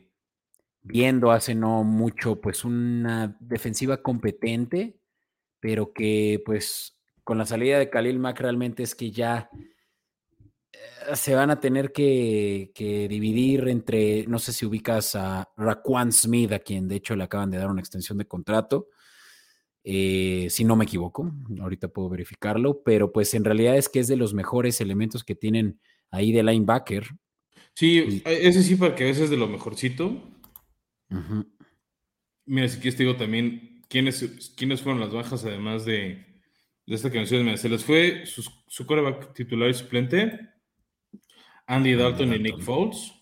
viendo hace no mucho, pues una defensiva competente, pero que pues con la salida de Khalil Mack realmente es que ya se van a tener que, dividir entre, no sé si ubicas a Raquan Smith, a quien de hecho le acaban de dar una extensión de contrato, eh, si no me equivoco, ahorita puedo verificarlo, pero pues en realidad es que es de los mejores elementos que tienen ahí de linebacker. Sí, ese sí, para que veces es de lo mejorcito. Mira, si quieres te digo también quiénes, quiénes fueron las bajas, además de, de esta que mencionas. Se les fue su, su coreback titular y suplente, Andy Dalton, y Nick Foles.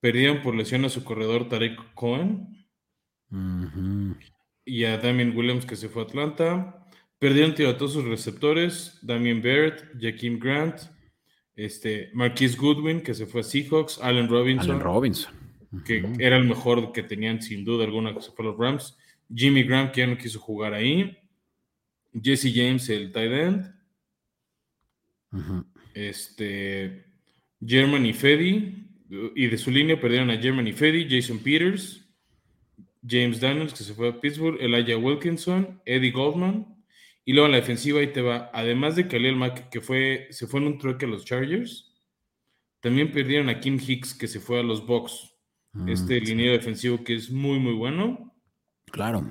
Perdieron por lesión a su corredor Tarek Cohen. Y a Damien Williams, que se fue a Atlanta. Perdieron a todos sus receptores: Damien Barrett, Jakeem Grant, este, Marquise Goodwin, que se fue a Seahawks, Allen Robinson. Allen Robinson. Que era el mejor que tenían sin duda alguna que se fue a los Rams. Jimmy Graham, que ya no quiso jugar ahí. Jesse James, el tight end. Este. Germany Fedi. Y de su línea perdieron a Germany Fedi, Jason Peters, James Daniels, que se fue a Pittsburgh, Elijah Wilkinson, Eddie Goldman. Y luego en la defensiva ahí te va, además de Khalil Mack, que fue, se fue en un trueque a los Chargers, también perdieron a Kim Hicks, que se fue a los Bucks. Mm, este línea defensivo que es muy, muy bueno. Claro.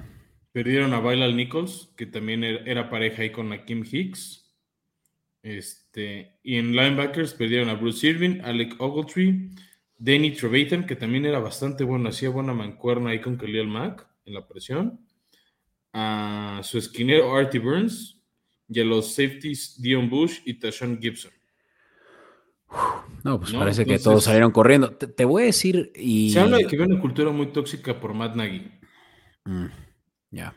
Perdieron a Bailal Nichols, que también era, pareja ahí con Kim Hicks. Este, y en linebackers perdieron a Bruce Irving, Alec Ogletree, Danny Trevathan, que también era bastante bueno, hacía buena mancuerna ahí con Khalil Mack en la presión a su esquinero Artie Burns y a los safeties Dion Bush y Tashawn Gibson. No, pues parece que todos salieron corriendo. Te, voy a decir y... Se habla de que hay una cultura muy tóxica por Matt Nagy. Mm, ya.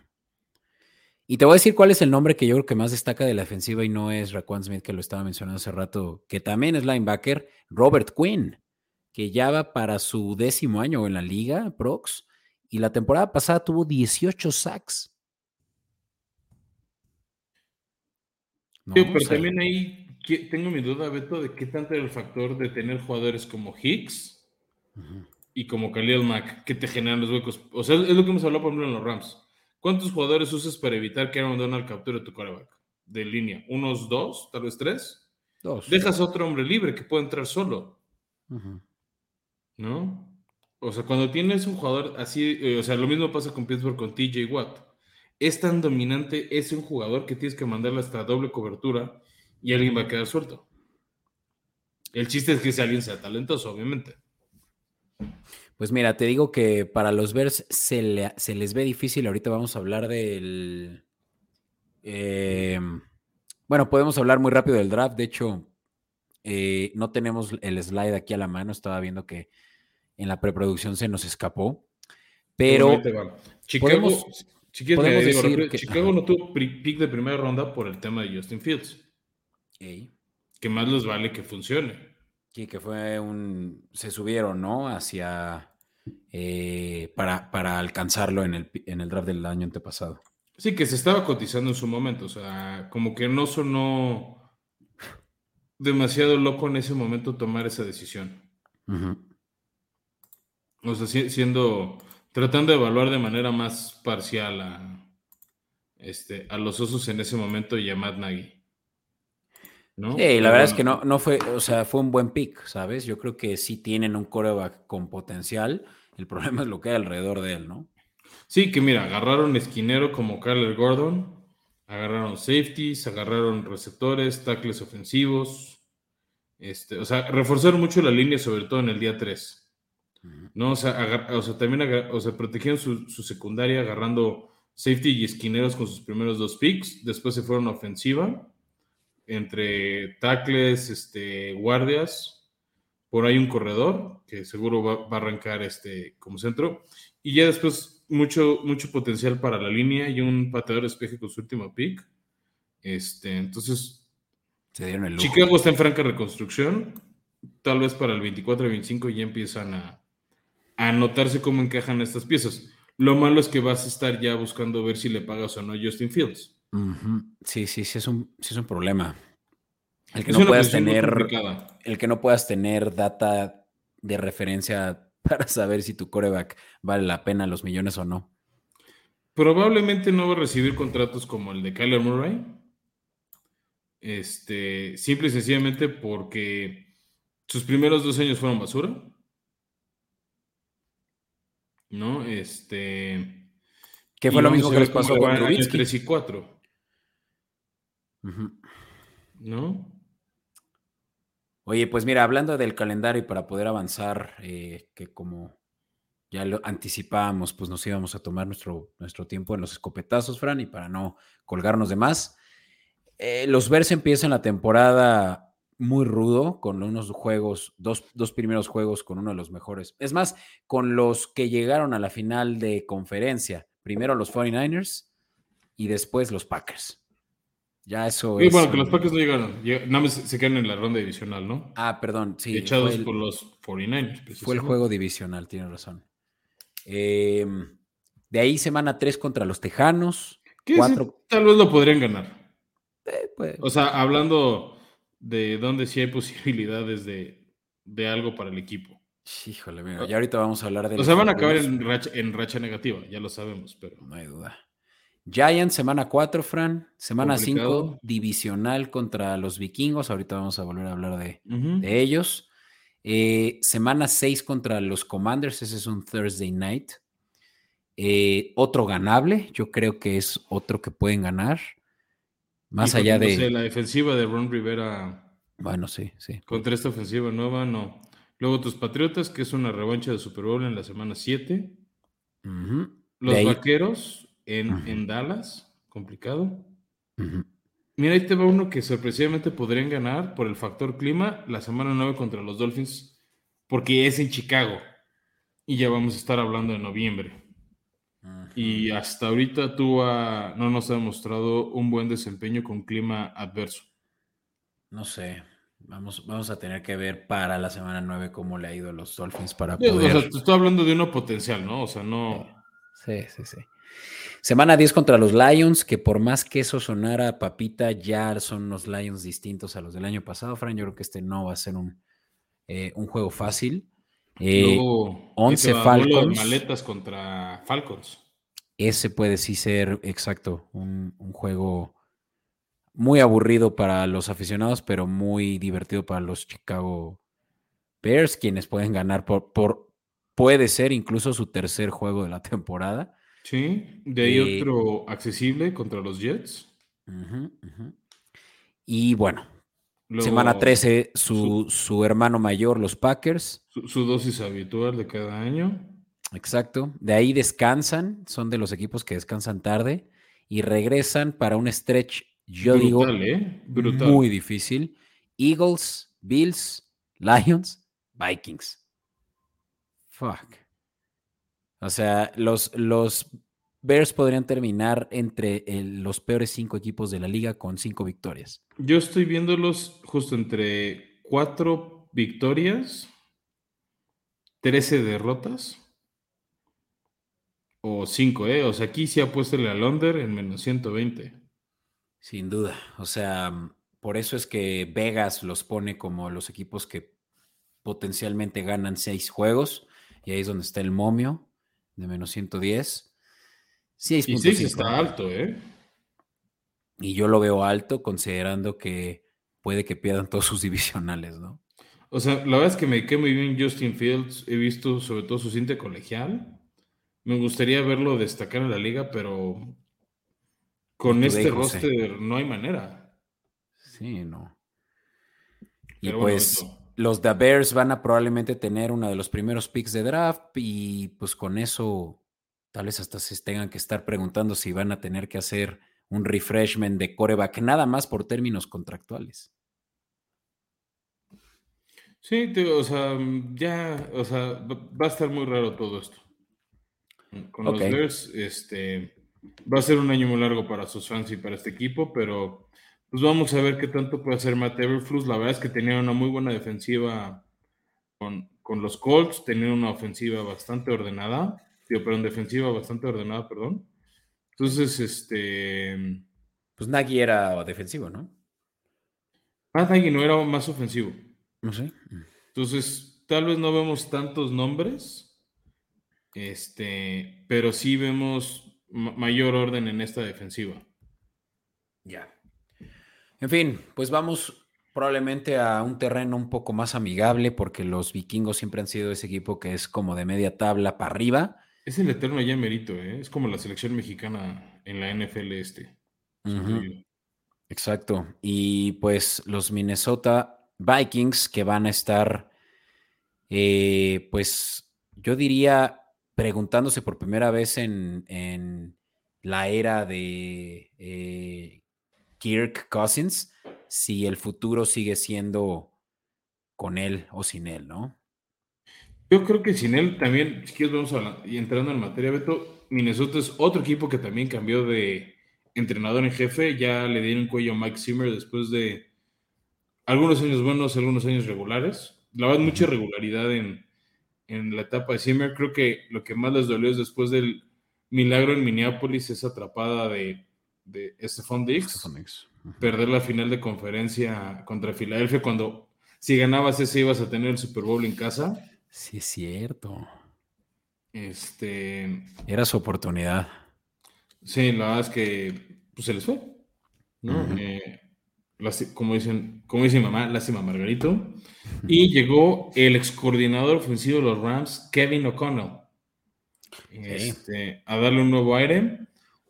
Y te voy a decir cuál es el nombre que yo creo que más destaca de la defensiva y no es Raquan Smith, que lo estaba mencionando hace rato, que también es linebacker, Robert Quinn, que ya va para su décimo año en la liga, Prox, y la temporada pasada tuvo 18 sacks. pero también ahí tengo mi duda, Beto, de qué tanto era el factor de tener jugadores como Hicks y como Khalil Mack que te generan los huecos. O sea, es lo que hemos hablado, por ejemplo, en los Rams. ¿Cuántos jugadores usas para evitar que Aaron Donald capture tu coreback de línea? ¿Unos dos? ¿Tal vez tres? Dos. Dejas a otro hombre libre que puede entrar solo. ¿No? O sea, cuando tienes un jugador así, eh, o sea, lo mismo pasa con Pittsburgh con TJ Watt es tan dominante, es un jugador que tienes que mandarle hasta doble cobertura y alguien va a quedar suelto. El chiste es que ese alguien sea talentoso, obviamente. Pues mira, te digo que para los Bears se, les ve difícil. Ahorita vamos a hablar del. Em, bueno, podemos hablar muy rápido del draft. De hecho, eh, no tenemos el slide aquí a la mano. Estaba viendo que en la preproducción se nos escapó. Pero. Chicago, Chicago no tuvo pick de primera ronda por el tema de Justin Fields. Que más les vale que funcione. Sí, que fue un. Se subieron, ¿no? Hacia. Eh, para, para, alcanzarlo en el, en el draft del año antepasado. Sí, que se estaba cotizando en su momento. O sea, como que no sonó demasiado loco en ese momento tomar esa decisión. O sea, si- siendo, tratando de evaluar de manera más parcial a, este, a los osos en ese momento y a Matt Nagy. ¿No? Sí, la verdad es que no, no fue, o sea, fue un buen pick, ¿sabes? Yo creo que sí tienen un coreback con potencial. El problema es lo que hay alrededor de él, ¿no? Sí, que mira, agarraron esquinero como Kyler Gordon, agarraron safeties, agarraron receptores, tackles ofensivos. Este, o sea, reforzaron mucho la línea, sobre todo en el día 3. Ujú. ¿no? O sea, o sea, también o sea, protegieron su, su secundaria agarrando safety y esquineros con sus primeros dos picks. Después se fueron a ofensiva entre tackles, este, guardias. Por ahí un corredor que seguro va, va a arrancar este, como centro. Y ya después mucho, mucho potencial para la línea y un pateador espeje con su último pick. Este, entonces, Se dieron el lujo. Chicago está en franca reconstrucción. Tal vez para el 24 y 25 ya empiezan a, a notarse cómo encajan estas piezas. Lo malo es que vas a estar ya buscando ver si le pagas o no a Justin Fields. Sí, sí, sí es un, sí es un problema. El que Es no puedas tener, el que no puedas tener data de referencia para saber si tu coreback vale la pena los millones o no. Probablemente no va a recibir contratos como el de Kyler Murray. Este, simple y sencillamente porque sus primeros dos años fueron basura. ¿No? Este. Que fue lo mismo que les pasó con Trubisky. 3 y 4. ¿No? Oye, pues mira, hablando del calendario y para poder avanzar, eh, que como ya lo anticipábamos, pues nos íbamos a tomar nuestro, nuestro tiempo en los escopetazos, Fran, y para no colgarnos de más. eh, los Bears empiezan la temporada muy rudo, con unos juegos, dos, dos primeros juegos con uno de los mejores. Es más, con los que llegaron a la final de conferencia. Primero los 49ers y después los Packers. Ya eso Y es. bueno, que los Packers no llegaron. Lleg- Nada más se quedan en la ronda divisional, ¿no? Ah, perdón, sí. Echados el- por los 49ers. Fue el juego divisional, tiene razón. Eh, de ahí semana 3 contra los Tejanos. Ese cuatro- tal vez lo podrían ganar. Eh, pues, O sea, hablando de dónde sí hay posibilidades de, de algo para el equipo. híjole, mira, ya ahorita vamos a hablar de O los sea, van a acabar en racha, en racha negativa, ya lo sabemos, pero No hay duda. Giants, semana 4, Fran. Semana 5, Complicado. divisional contra los vikingos. Ahorita vamos a volver a hablar de, ellos. Eh, semana 6 contra los Commanders. Ese es un Thursday night. Eh, otro ganable. Yo creo que es otro que pueden ganar. Más allá no de. sé, la defensiva de Ron Rivera Bueno, sí, sí. contra esta ofensiva nueva, no. Luego tus Patriotas, que es una revancha de Super Bowl en la semana 7. Ujú. Los Vaqueros en, en Dallas, complicado. Mira, ahí te va uno que sorpresivamente podrían ganar por el factor clima la semana 9 contra los Dolphins, porque es en Chicago. Y ya vamos a estar hablando de noviembre. Y hasta ahorita Tua no nos ha demostrado un buen desempeño con clima adverso. No sé. Vamos, vamos a tener que ver para la semana 9 cómo le ha ido a los Dolphins para O poder. sea, te estoy hablando de uno potencial, ¿no? O sea, no. Sí, sí, sí. Semana 10 contra los Lions, que por más que eso sonara papita, ya son los Lions distintos a los del año pasado, Fran. Yo creo que este no va a ser un, eh, un juego fácil. Eh, Luego, 11 ahí te va, duelo de Falcons. maletas contra Falcons. ese puede sí ser, exacto, un, un juego muy aburrido para los aficionados, pero muy divertido para los Chicago Bears, quienes pueden ganar por, por puede ser incluso su tercer juego de la temporada. Sí, de ahí Eh, otro accesible contra los Jets. Y bueno, Luego, semana 13, su, su hermano mayor, los Packers. Su, su dosis habitual de cada año. Exacto. De ahí descansan, son de los equipos que descansan tarde y regresan para un stretch, yo Brutal, digo, ¿eh? Brutal. muy difícil. Eagles, Bills, Lions, Vikings. Fuck. O sea, los, los Bears podrían terminar entre el- los peores cinco equipos de la liga con cinco victorias. Yo estoy viéndolos justo entre cuatro victorias, 13 derrotas o cinco, ¿eh? O sea, aquí sí apuéstale al under en menos 120. Sin duda. O sea, mm, por eso es que Vegas los pone como los equipos que potencialmente ganan seis juegos. Y ahí es donde está el momio de menos 110. 6.5. Y sí, está alto, ¿eh? Y yo lo veo alto considerando que puede que pierdan todos sus divisionales, ¿no? O sea, la verdad es que me quedé muy bien Justin Fields. He visto sobre todo su cinta colegial. Me gustaría verlo destacar en la liga, pero con este roster no hay manera. Sí, no. Y pues los The Bears van a probablemente tener uno de los primeros picks de draft y pues con eso tal vez hasta se tengan que estar preguntando si van a tener que hacer un refreshment de coreback, nada más por términos contractuales. Sí, o sea, ya, o sea, va a estar muy raro todo esto. Con los Bears, este, va a ser un año muy largo para sus fans y para este equipo, pero pues vamos a ver qué tanto puede hacer Matt Everflus. La verdad es que tenía una muy buena defensiva con, los Colts, tenía una ofensiva bastante ordenada, digo, perdón, defensiva bastante ordenada, perdón. Entonces, este... Pues Nagy era defensivo, ¿no? Ah, Nagy no era más ofensivo. No sé. Entonces, tal vez no vemos tantos nombres, este, pero sí vemos mayor orden en esta defensiva. Ya. En fin, pues vamos probablemente a un terreno un poco más amigable porque los vikingos siempre han sido ese equipo que es como de media tabla para arriba. Es el eterno ya merito, ¿eh? es como la selección mexicana en la NFL este. Exacto. Y pues los Minnesota Vikings que van a estar, eh, pues yo diría, preguntándose por primera vez en, la era de eh, Kirk Cousins si el futuro sigue siendo con él o sin él, ¿no? Yo creo que sin él también, si quieres, vamos a, y entrando en materia, Beto, Minnesota es otro equipo que también cambió de entrenador en jefe, ya le dieron cuello a Mike Zimmer después de algunos años buenos, algunos años regulares. La verdad, mucha irregularidad en, en la etapa de Zimmer. Creo que lo que más les dolió es después del milagro en Minneapolis, esa atrapada de de Stephon Diggs, perder la final de conferencia contra Filadelfia cuando si ganabas ese ibas a tener el Super Bowl en casa. Sí, es cierto. Este. Era su oportunidad. Sí, la verdad es que pues, se les fue. ¿no? Eh, como, dicen, como dice mi mamá, lástima Margarito. Y llegó el ex coordinador ofensivo de los Rams, Kevin O'Connell, este, a darle un nuevo aire.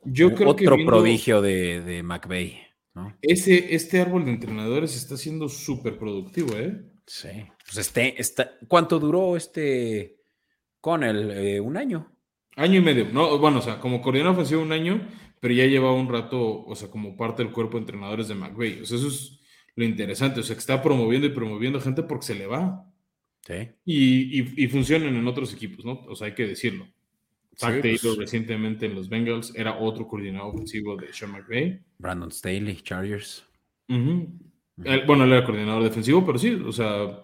Yo creo Otro prodigio de, de McVeigh. ¿no? Ese, este árbol de entrenadores está siendo súper productivo, ¿eh? Sí. Pues este, está, ¿Cuánto duró este con él? Eh, ¿Un año? Año y medio. No, bueno, o sea, como coordinador ofensivo un año, pero ya llevaba un rato, o sea, como parte del cuerpo de entrenadores de McVeigh. O sea, eso es lo interesante. O sea, que está promoviendo y promoviendo gente porque se le va. Sí. Y, y, y funcionan en otros equipos, ¿no? O sea, hay que decirlo. Zach pues. recientemente en los Bengals era otro coordinador ofensivo de Sean McVay. Brandon Staley, Chargers. bueno, él era coordinador defensivo, pero sí, o sea,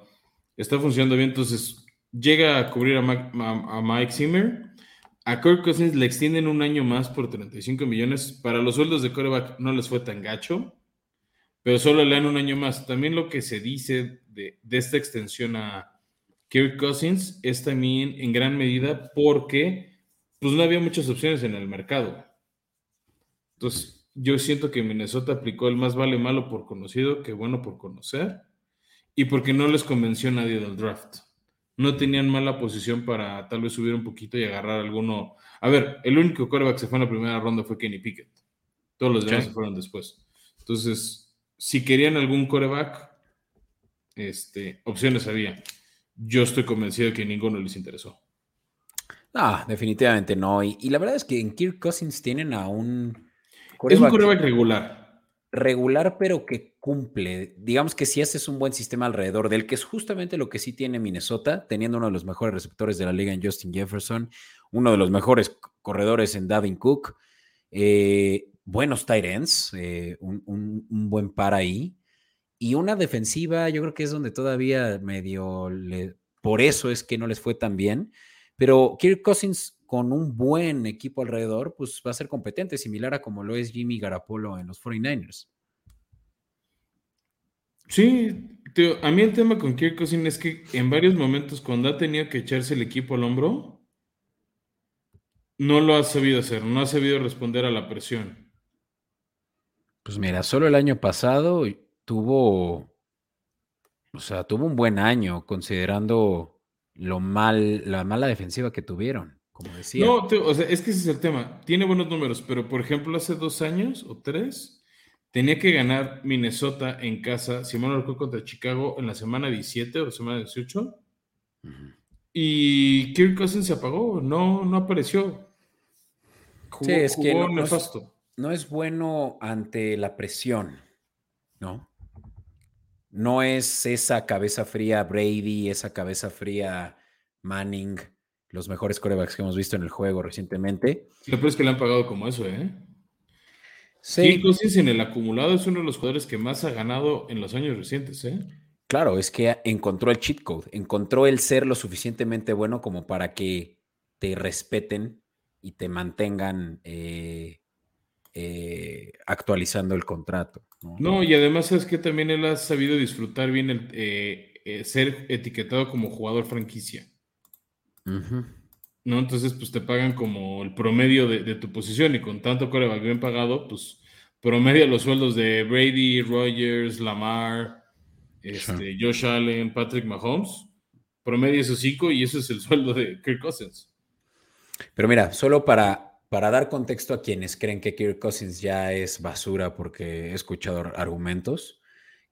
está funcionando bien. Entonces, llega a cubrir a, Mike, Zimmer. A Kirk Cousins le extienden un año más por 35 millones. Para los sueldos de coreback no les fue tan gacho, pero solo le dan un año más. También lo que se dice de, de esta extensión a Kirk Cousins es también en gran medida porque pues no había muchas opciones en el mercado. Entonces, yo siento que Minnesota aplicó el más vale malo por conocido que bueno por conocer y porque no les convenció nadie del draft. No tenían mala posición para tal vez subir un poquito y agarrar alguno. A ver, el único coreback que se fue en la primera ronda fue Kenny Pickett. Todos los demás se fueron después. Entonces, si querían algún coreback, este, opciones había. Yo estoy convencido de que ninguno les interesó. No, definitivamente no. Y, la verdad es que en Kirk Cousins tienen a un. Es un coreback regular. Regular, pero que cumple. Digamos que si haces un buen sistema alrededor de él, que es justamente lo que sí tiene Minnesota, teniendo uno de los mejores receptores de la liga en Justin Jefferson, uno de los mejores corredores en Davin Cook, eh, buenos tight ends, eh, un, un, buen par ahí, y una defensiva, yo creo que es donde todavía medio le, por eso es que no les fue tan bien. Pero Kirk Cousins con un buen equipo alrededor, pues va a ser competente, similar a como lo es Jimmy Garapolo en los 49ers. Sí, Tío, a mí el tema con Kirk Cousins es que en varios momentos cuando ha tenido que echarse el equipo al hombro, no lo ha sabido hacer, no ha sabido responder a la presión. Pues mira, solo el año pasado tuvo, o sea, tuvo un buen año considerando lo mal, la mala defensiva que tuvieron, como decía. No, o sea, es que ese es el tema. Tiene buenos números, pero por ejemplo, hace dos años o tres, tenía que ganar Minnesota en casa, si mal no recuerdo, contra Chicago en la semana 17 o semana 18. Y Kirk Cousins se apagó, no, no apareció. sí, es que no, no, es, bueno ante la presión, ¿no? No es esa cabeza fría Brady, esa cabeza fría Manning, los mejores corebacks que hemos visto en el juego recientemente. Lo peor es que le han pagado como eso, ¿eh? Sí. Cousins en el acumulado es uno de los jugadores que más ha ganado en los años recientes, ¿eh? Claro, es que encontró el cheat code, encontró el ser lo suficientemente bueno como para que te respeten y te mantengan eh, eh, actualizando el contrato. ¿No? y además es que también él ha sabido disfrutar bien el eh, ser etiquetado como jugador franquicia. ¿No? Entonces, pues te pagan como el promedio de, tu posición y con tanto coreback bien pagado, pues promedio los sueldos de Brady, Rogers, Lamar, este, Josh Allen, Patrick Mahomes, promedio esos cinco y eso es el sueldo de Kirk Cousins. Pero mira, solo para, para dar contexto a quienes creen que Kirk Cousins ya es basura porque he escuchado argumentos,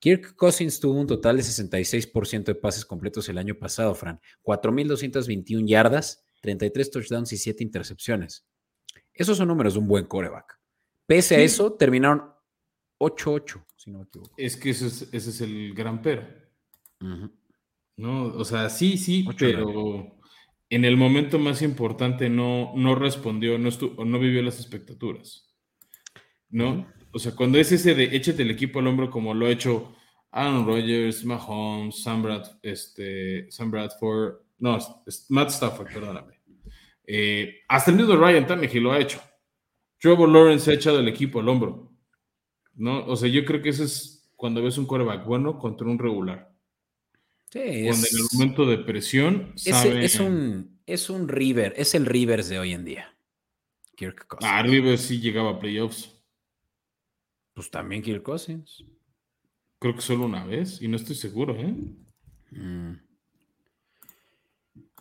Kirk Cousins tuvo un total de 66% de pases completos el año pasado, Fran. 4.221 yardas, 33 touchdowns y 7 intercepciones. Esos son números de un buen coreback. Pese a eso, terminaron 8-8, si no me equivoco. Es que ese es, el gran pero. No, o sea, sí, sí, pero en el momento más importante no, no respondió, no, no vivió las expectaturas. ¿No? O sea, cuando es ese de échate el equipo al hombro como lo ha hecho Aaron Rodgers, Mahomes, Sam, Brad, este, Sam Bradford, no, Matt Stafford, perdóname. Eh, hasta el mismo Ryan Tannehill lo ha hecho. Trevor Lawrence ha echado el equipo al hombro. ¿no? O sea, yo creo que eso es cuando ves un quarterback bueno contra un regular. Sí, cuando en el momento de presión es, un, es un River, es el Rivers de hoy en día. Kirk Cousins. Ah, Rivers sí llegaba a playoffs. Pues también Kirk Cousins. Creo que solo una vez, y no estoy seguro, ¿eh? Mm.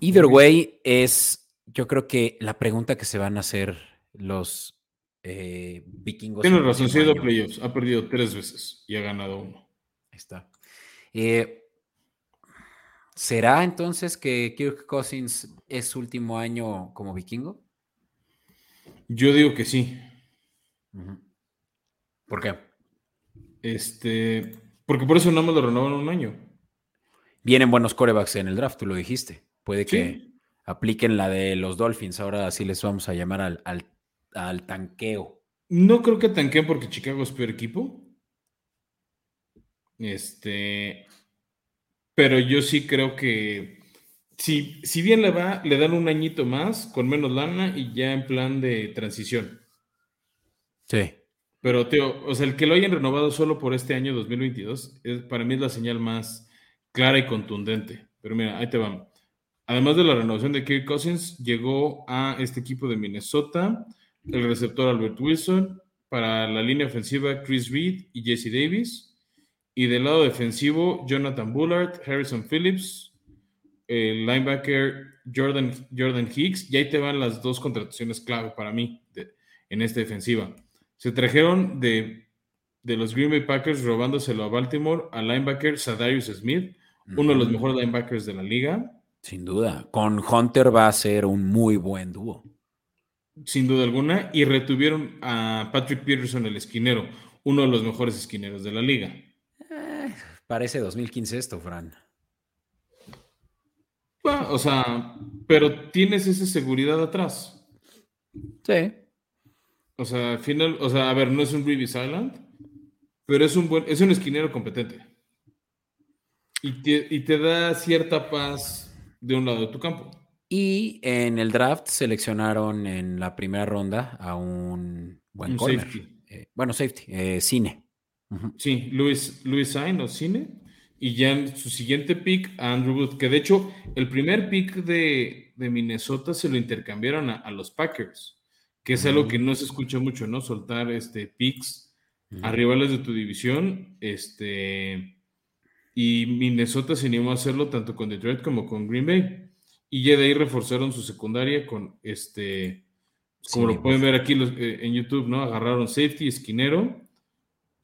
Either way, es, yo creo que la pregunta que se van a hacer los eh, vikingos. Tiene razón, ha ido playoffs, ha perdido tres veces y ha ganado uno. Ahí está. Eh, ¿Será entonces que Kirk Cousins es su último año como vikingo? Yo digo que sí. ¿Por qué? Este, porque por eso no me lo renovan un año. Vienen buenos corebacks en el draft, tú lo dijiste. Puede que apliquen la de los Dolphins. Ahora sí les vamos a llamar al, al al tanqueo. No creo que tanqueen porque Chicago es peor equipo. Este, pero yo sí creo que si, si bien le va, le dan un añito más con menos lana y ya en plan de transición. Sí. Pero, Teo, o sea, el que lo hayan renovado solo por este año 2022, es, para mí es la señal más clara y contundente. Pero mira, ahí te vamos. Además de la renovación de Kirk Cousins, llegó a este equipo de Minnesota el receptor Albert Wilson, para la línea ofensiva Chris Reed y Jesse Davis, y del lado defensivo Jonathan Bullard, Harrison Phillips, el linebacker Jordan, Jordan Hicks, y ahí te van las dos contrataciones clave para mí en esta defensiva. Se trajeron de, de, los Green Bay Packers robándoselo a Baltimore al linebacker Sadarius Smith, uno de los mejores linebackers de la liga. Sin duda, con Hunter va a ser un muy buen dúo sin duda alguna, y retuvieron a Patrick Peterson, el esquinero, uno de los mejores esquineros de la liga. Parece 2015 esto, Fran. o sea, pero tienes esa seguridad atrás. Sí. O sea, al final, o sea, a ver, no es un Reeves Island, pero es un buen, es un esquinero competente. Y y te da cierta paz de un lado de tu campo. Y en el draft seleccionaron en la primera ronda a un buen Safety. Eh, bueno, safety, eh, Cine. Sí, Luis, Luis Sain o Cine. Y ya en su siguiente pick, a Andrew Booth, que de hecho el primer pick de, de Minnesota se lo intercambiaron a, a los Packers, que es algo que no se escucha mucho, ¿no? Soltar este picks a rivales de tu división. Este, y Minnesota se animó a hacerlo tanto con Detroit como con Green Bay. Y ya de ahí reforzaron su secundaria con este, como Sí, lo pueden ver aquí los- eh, en YouTube, ¿no? Agarraron safety, esquinero,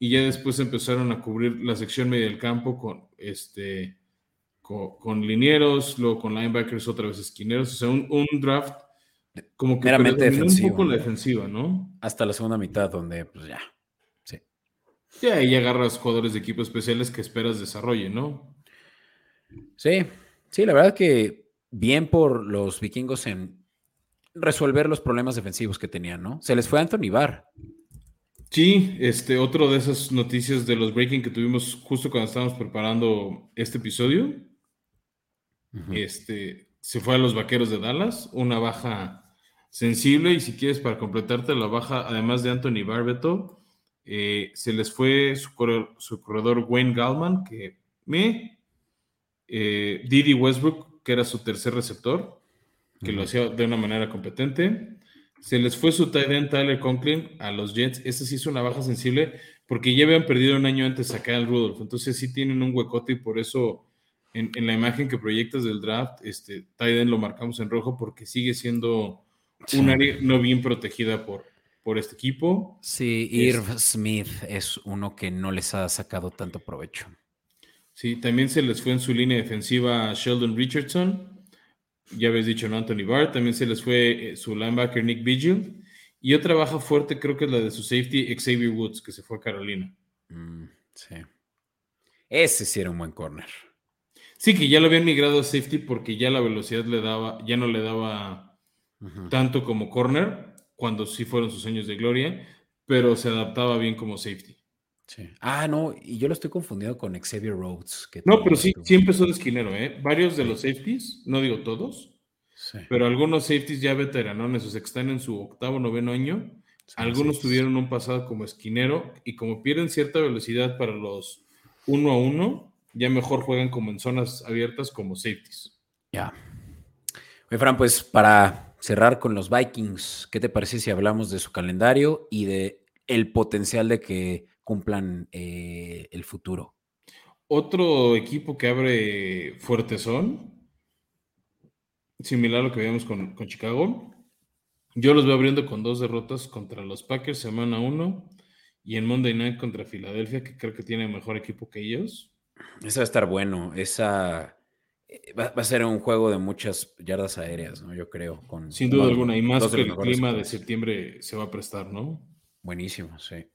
y ya después empezaron a cubrir la sección media del campo con este con, con linieros, luego con linebackers, otra vez esquineros. O sea, un, un draft como que Meramente defensivo, un poco la defensiva, ¿no? Hasta la segunda mitad, donde pues ya. Sí. Ya ahí agarras jugadores de equipos especiales que esperas desarrollen, ¿no? Sí, sí, la verdad que bien por los vikingos en resolver los problemas defensivos que tenían, ¿no? Se les fue Anthony Barr. Sí, este, otro de esas noticias de los breaking que tuvimos justo cuando estábamos preparando este episodio, Ujú. este, se fue a los Vaqueros de Dallas, una baja sensible y si quieres para completarte la baja, además de Anthony Barbeto, eh, se les fue su, corredor, su corredor Wayne Gallman, que me, eh, Didi Westbrook, que era su tercer receptor, que lo Ujú. hacía de una manera competente. Se les fue su tight end Tyler Conklin a los Jets. Esa sí es una baja sensible porque ya habían perdido un año antes a Kyle Rudolph. Entonces sí tienen un huecote y por eso en, en la imagen que proyectas del draft, este tight end lo marcamos en rojo porque sigue siendo un Sí. área no bien protegida por, por este equipo. Sí, Irv Smith es uno que no les ha sacado tanto provecho. Sí, también se les fue en su línea defensiva Sheldon Richardson. Ya habéis dicho, ¿no? Anthony Barr. También se les fue eh, su linebacker Nick Vigil. Y otra baja fuerte creo que es la de su safety Xavier Woods, que se fue a Carolina. Mm, sí. Ese sí era un buen corner. Sí, que ya lo habían migrado a safety porque ya la velocidad le daba, ya no le daba tanto como corner, cuando sí fueron sus años de gloria, pero se adaptaba bien como safety. Sí. Ah, no, y yo lo estoy confundiendo con Xavier Rhodes. que No, pero sí, estuvo- sí de esquinero, ¿eh? Varios de los safeties, no digo todos, Sí, pero algunos safeties ya veteranones, o sea, que están en su octavo, noveno año, algunos tuvieron un pasado como esquinero y como pierden cierta velocidad para los uno a uno, ya mejor juegan como en zonas abiertas como safeties. Ya. Oye, Fran, pues para cerrar con los Vikings, ¿qué te parece si hablamos de su calendario y de el potencial de que cumplan eh, el futuro? Otro equipo que abre fuerte son, similar a lo que veíamos con, con Chicago. Yo los veo abriendo con dos derrotas contra los Packers semana 1 y en Monday Night contra Filadelfia, que creo que tiene mejor equipo que ellos. Ese va a estar bueno. Esa eh, va, va a ser un juego de muchas yardas aéreas, ¿no? Yo creo. Con Sin duda alguna, y más que el clima de septiembre se va a prestar, ¿no? Buenísimo, sí.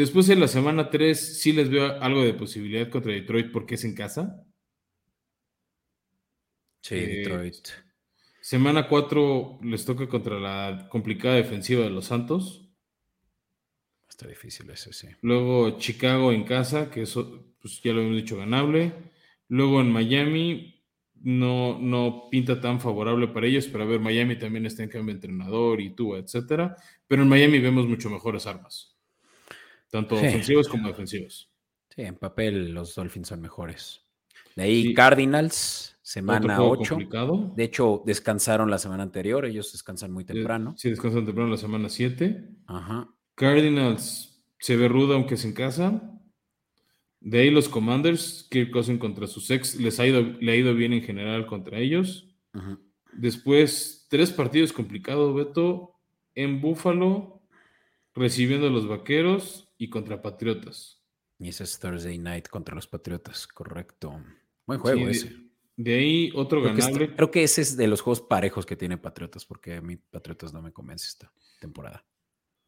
Después en la semana 3 sí les veo algo de posibilidad contra Detroit porque es en casa. Sí, Eh, Detroit. Semana 4 les toca contra la complicada defensiva de los Santos. Está difícil ese, sí. Luego Chicago en casa, que eso pues ya lo habíamos dicho ganable. Luego en Miami no, no pinta tan favorable para ellos, pero a ver, Miami también está en cambio de entrenador y tú, etcétera. Pero en Miami vemos mucho mejores armas, tanto Sí. ofensivas como defensivas. Sí, en papel los Dolphins son mejores. De ahí Sí. Cardinals, semana juego 8. complicado. De hecho, descansaron la semana anterior, ellos descansan muy temprano. Sí, descansan temprano la semana 7. Ajá. Cardinals se ve ruda aunque es en casa. De ahí los Commanders, Kirk Cousin contra sus ex, les ha ido, le ha ido bien en general contra ellos. Después, tres partidos complicados, Beto, en Buffalo, recibiendo a los Vaqueros y contra Patriotas. Y ese es Thursday night contra los Patriotas, correcto. Buen juego Sí, ese. De, ahí otro Creo que, este- ganable. creo que ese es de los juegos parejos que tiene Patriotas, porque a mí Patriotas no me convence esta temporada.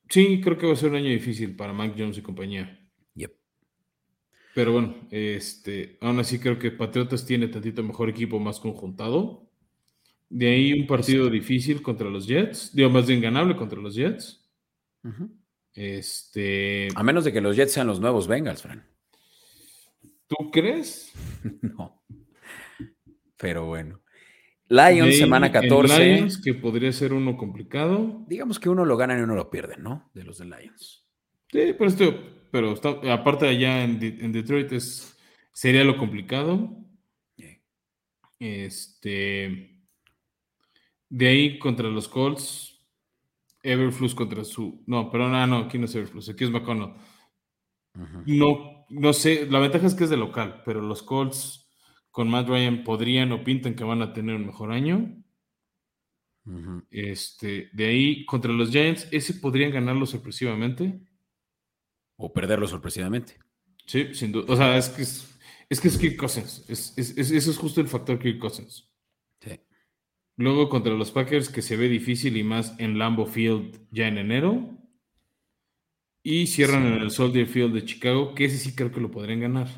Sí, creo que va a ser un año difícil para Mac Jones y compañía. Yep. Pero bueno, este, aún así creo que Patriotas tiene tantito mejor equipo más conjuntado. De ahí un partido difícil contra los Jets. Digo, más bien ganable contra los Jets. Ujú. Este, A menos de que los Jets sean los nuevos Bengals, Fran. ¿tú crees? no. Pero bueno. Lions, semana en 14. Lions, que podría ser uno complicado. Digamos que uno lo gana y uno lo pierde, ¿no? De los de Lions. Sí, pero esto, pero está, aparte allá en, De- en Detroit es, Sería lo complicado. Este. De ahí contra los Colts. Everflux contra su. No, pero no, no, aquí no es Everflux, aquí es McConnell. No, no sé, la ventaja es que es de local, pero los Colts con Matt Ryan podrían o pintan que van a tener un mejor año. Este, de ahí contra los Giants, ese podrían ganarlo sorpresivamente. O perderlo sorpresivamente. Sí, sin duda. O sea, es que es, es que es Kirk Cousins. Es, es, eso es justo el factor Kirk Cousins. Sí. Luego contra los Packers, que se ve difícil y más en Lambo Field ya en enero. Y cierran en el Soldier Field de Chicago, que ese sí creo que lo podrían ganar.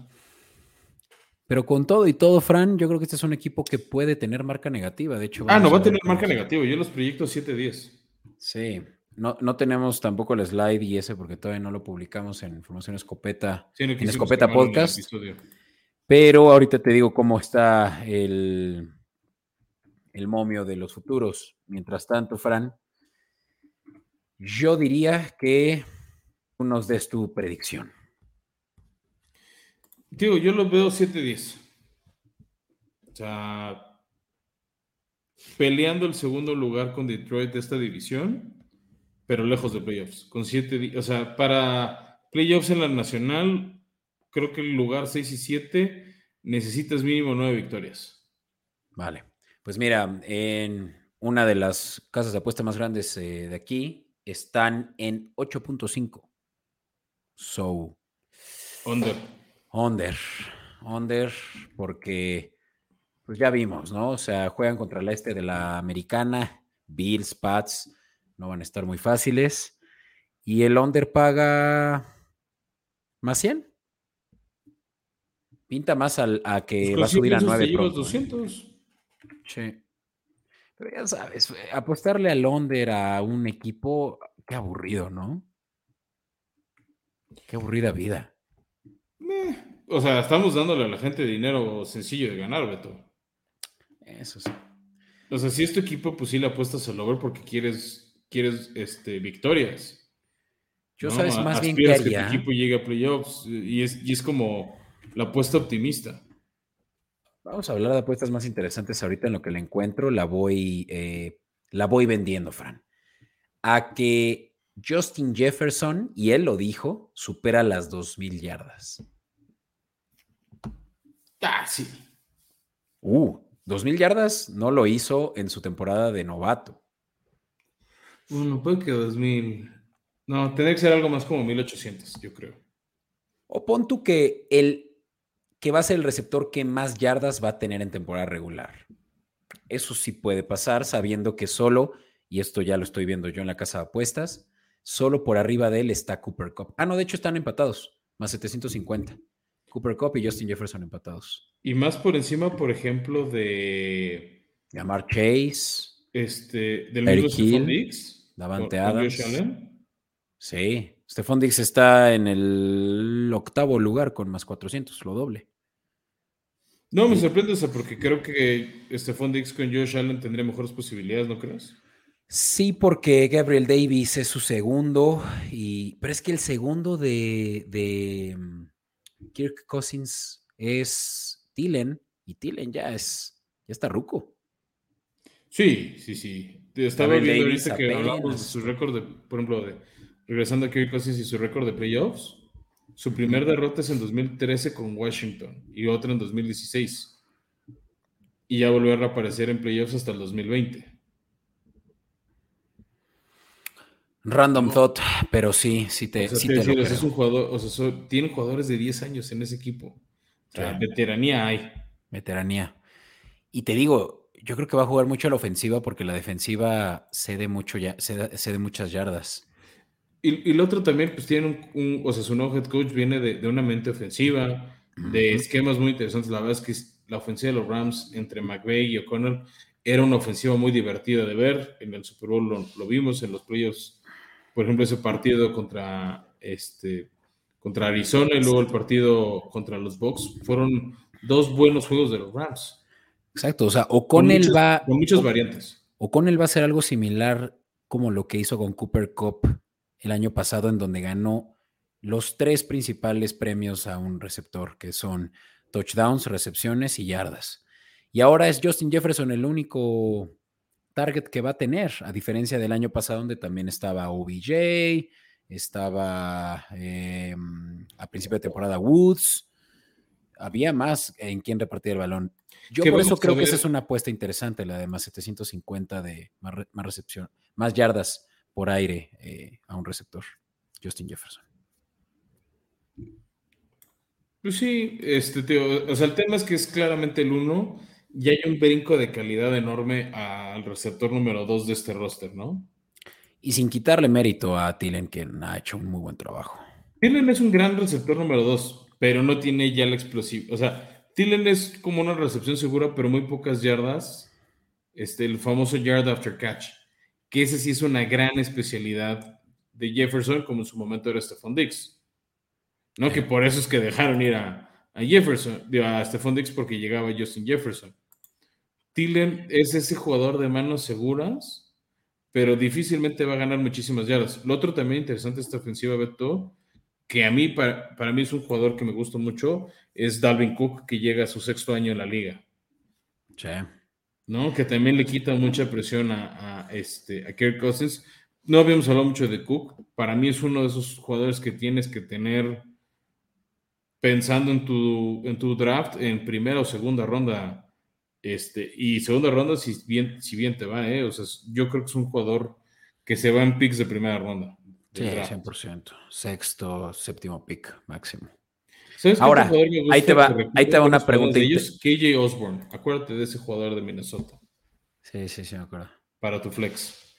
Pero con todo y todo, Fran, yo creo que este es un equipo que puede tener marca negativa. De hecho, ah, no va a tener marca negativa. Yo los proyectos 7-10. Sí, no, no tenemos tampoco el slide y ese porque todavía no lo publicamos en Formación Escopeta, en Escopeta Podcast. Pero ahorita te digo cómo está el, el momio de los futuros. Mientras tanto, Fran, yo diría que nos des tu predicción. Digo, yo lo veo 7-10. O sea, peleando el segundo lugar con Detroit de esta división, pero lejos de playoffs. Con 7, o sea, para playoffs en la nacional, creo que el lugar 6 y 7 necesitas mínimo 9 victorias. Vale. Pues mira, en una de las casas de apuesta más grandes eh, de aquí están en 8.5. So. Under. Under. Under, porque pues ya vimos, ¿no? O sea, juegan contra el este de la americana, Bills, Pats, no van a estar muy fáciles. Y el under paga más 100. Pinta más a que pues va a subir a 9. Pronto, 200. ¿eh? Sí. Pero ya sabes, apostarle al under a un equipo, qué aburrido, ¿no? Qué aburrida vida. o sea, estamos dándole a la gente dinero sencillo de ganar, Beto. Eso sí. O sea, si es tu equipo, pues sí le apuestas al over porque quieres, quieres este, victorias. Yo sabes más bien que haría. que tu equipo llegue a playoffs y es, y es como la apuesta optimista. Vamos a hablar de apuestas más interesantes ahorita en lo que le encuentro. La voy, eh, la voy vendiendo, Fran. A que Justin Jefferson, y él lo dijo, supera las 2.000 yardas. Ah, sí. Uh, 2.000 yardas no lo hizo en su temporada de novato. Bueno, puede que 2.000. No, tendría que ser algo más como 1.800, yo creo. O pon tú que el que va a ser el receptor que más yardas va a tener en temporada regular. Eso sí puede pasar, sabiendo que solo, y esto ya lo estoy viendo yo en la casa de apuestas, Solo por arriba de él está Cooper Cup. Ah, no, de hecho están empatados, más 750. Cooper Cup y Justin Jefferson empatados. Y más por encima, por ejemplo, de. Amar Chase. Este, del mismo Stephon Diggs. Davante Adams. Sí. Stephon Diggs está en el octavo lugar con más 400, lo doble. No, me sorprende eso porque creo que Stephon Diggs con Josh Allen tendría mejores posibilidades, ¿no crees? Sí, porque Gabriel Davis es su segundo, y, pero es que el segundo de, de mm, Kirk Cousins es Tillen, y Tillen ya es, ya está ruco. Sí, sí, sí. Estaba viendo ahorita que hablamos de su récord de, por ejemplo, de regresando a Kirk Cousins y su récord de playoffs. Su primer derrota es en 2013 con Washington y otra en 2016. Y ya volvió a reaparecer en playoffs hasta el 2020. Random thought, pero sí, sí te, sí te, es un jugador, o sea, tienen jugadores de 10 años en ese equipo. O sea, veteranía hay. Veteranía. Y te digo, yo creo que va a jugar mucho a la ofensiva porque la defensiva cede mucho ya, cede, muchas yardas. Y, y, el otro también, pues tiene un, o sea, su nuevo head coach viene de, una mente ofensiva, de esquemas muy interesantes. La verdad es que la ofensiva de los Rams entre McVeigh y O'Connor era una ofensiva muy divertida de ver. En el Super Bowl lo, lo vimos, en los playoffs por ejemplo, ese partido contra, este, contra Arizona y luego el partido contra los Bucks, fueron dos buenos juegos de los Rams. Exacto, o sea, o con, él va... Con muchas variantes. O con él va a ser algo similar como lo que hizo con Cooper Cup el año pasado, en donde ganó los tres principales premios a un receptor, que son touchdowns, recepciones y yardas. Y ahora es Justin Jefferson el único target que va a tener, a diferencia del año pasado donde también estaba OBJ, estaba em, a principio de temporada Woods, había más en quien repartir el balón. Yo por eso creo que esa es una apuesta interesante, la de más 750 de más, recepción, más yardas por aire eh, a un receptor, Justin Jefferson. Pues sí, este tío, o sea, el tema es que es claramente el uno y hay un brinco de calidad enorme al receptor número dos de este roster, ¿no? Y sin quitarle mérito a Tillen, que ha hecho un muy buen trabajo. Tillen es un gran receptor número dos, pero no tiene ya la explosiva. O sea, Tillen es como una recepción segura, pero muy pocas yardas. Este, el famoso yard after catch, que ese sí es una gran especialidad de Jefferson, como en su momento era Stephon Dix. ¿No? Que por eso es que dejaron ir a, a Jefferson, a Stephon Dix porque llegaba Justin Jefferson. Tillen es ese jugador de manos seguras, pero difícilmente va a ganar muchísimas yardas. Lo otro también interesante de esta ofensiva, Beto, que a mí, para, para, mí es un jugador que me gusta mucho, es Dalvin Cook, que llega a su sexto año en la liga. Sí. ¿No? Que también le quita mucha presión a, a, este, a Kirk Cousins. No habíamos hablado mucho de Cook. Para mí es uno de esos jugadores que tienes que tener pensando en tu, en tu draft en primera o segunda ronda este, y segunda ronda, si bien, si bien te va, ¿eh? O sea, yo creo que es un jugador que se va en picks de primera ronda. Sí, 100%. Sexto, séptimo pick máximo. Ahora, ahí te va, ahí te va una pregunta. De ellos, KJ Osborne. Acuérdate de ese jugador de Minnesota. Sí, sí, sí, me acuerdo. Para tu flex.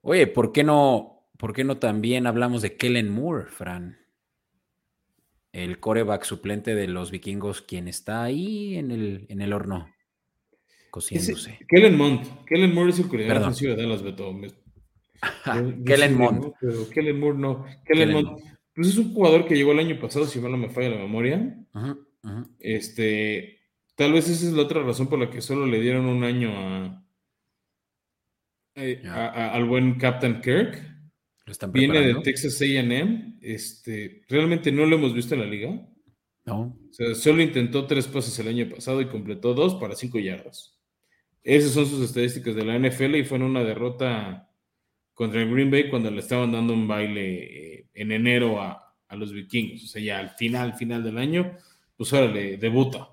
Oye, ¿por qué no, por qué no también hablamos de Kellen Moore, Fran? El coreback suplente de los vikingos, quien está ahí en el, en el horno cociéndose. Kellen Mond. Kellen Moore es el ofensivo de Dallas, Beto. Kellen Mond. Kellen Moore no. Kellen, Mond. Pues es un jugador que llegó el año pasado, si mal no me falla la memoria. Este, tal vez esa es la otra razón por la que solo le dieron un año a, eh, al buen Captain Kirk. Viene de Texas A&M. Este, realmente no lo hemos visto en la liga. No. O sea, solo intentó tres pases el año pasado y completó dos para cinco yardas. Esas son sus estadísticas de la NFL y fue en una derrota contra el Green Bay cuando le estaban dando un baile eh, en enero a, los vikingos. O sea, ya al final, final del año, pues ahora le debuta.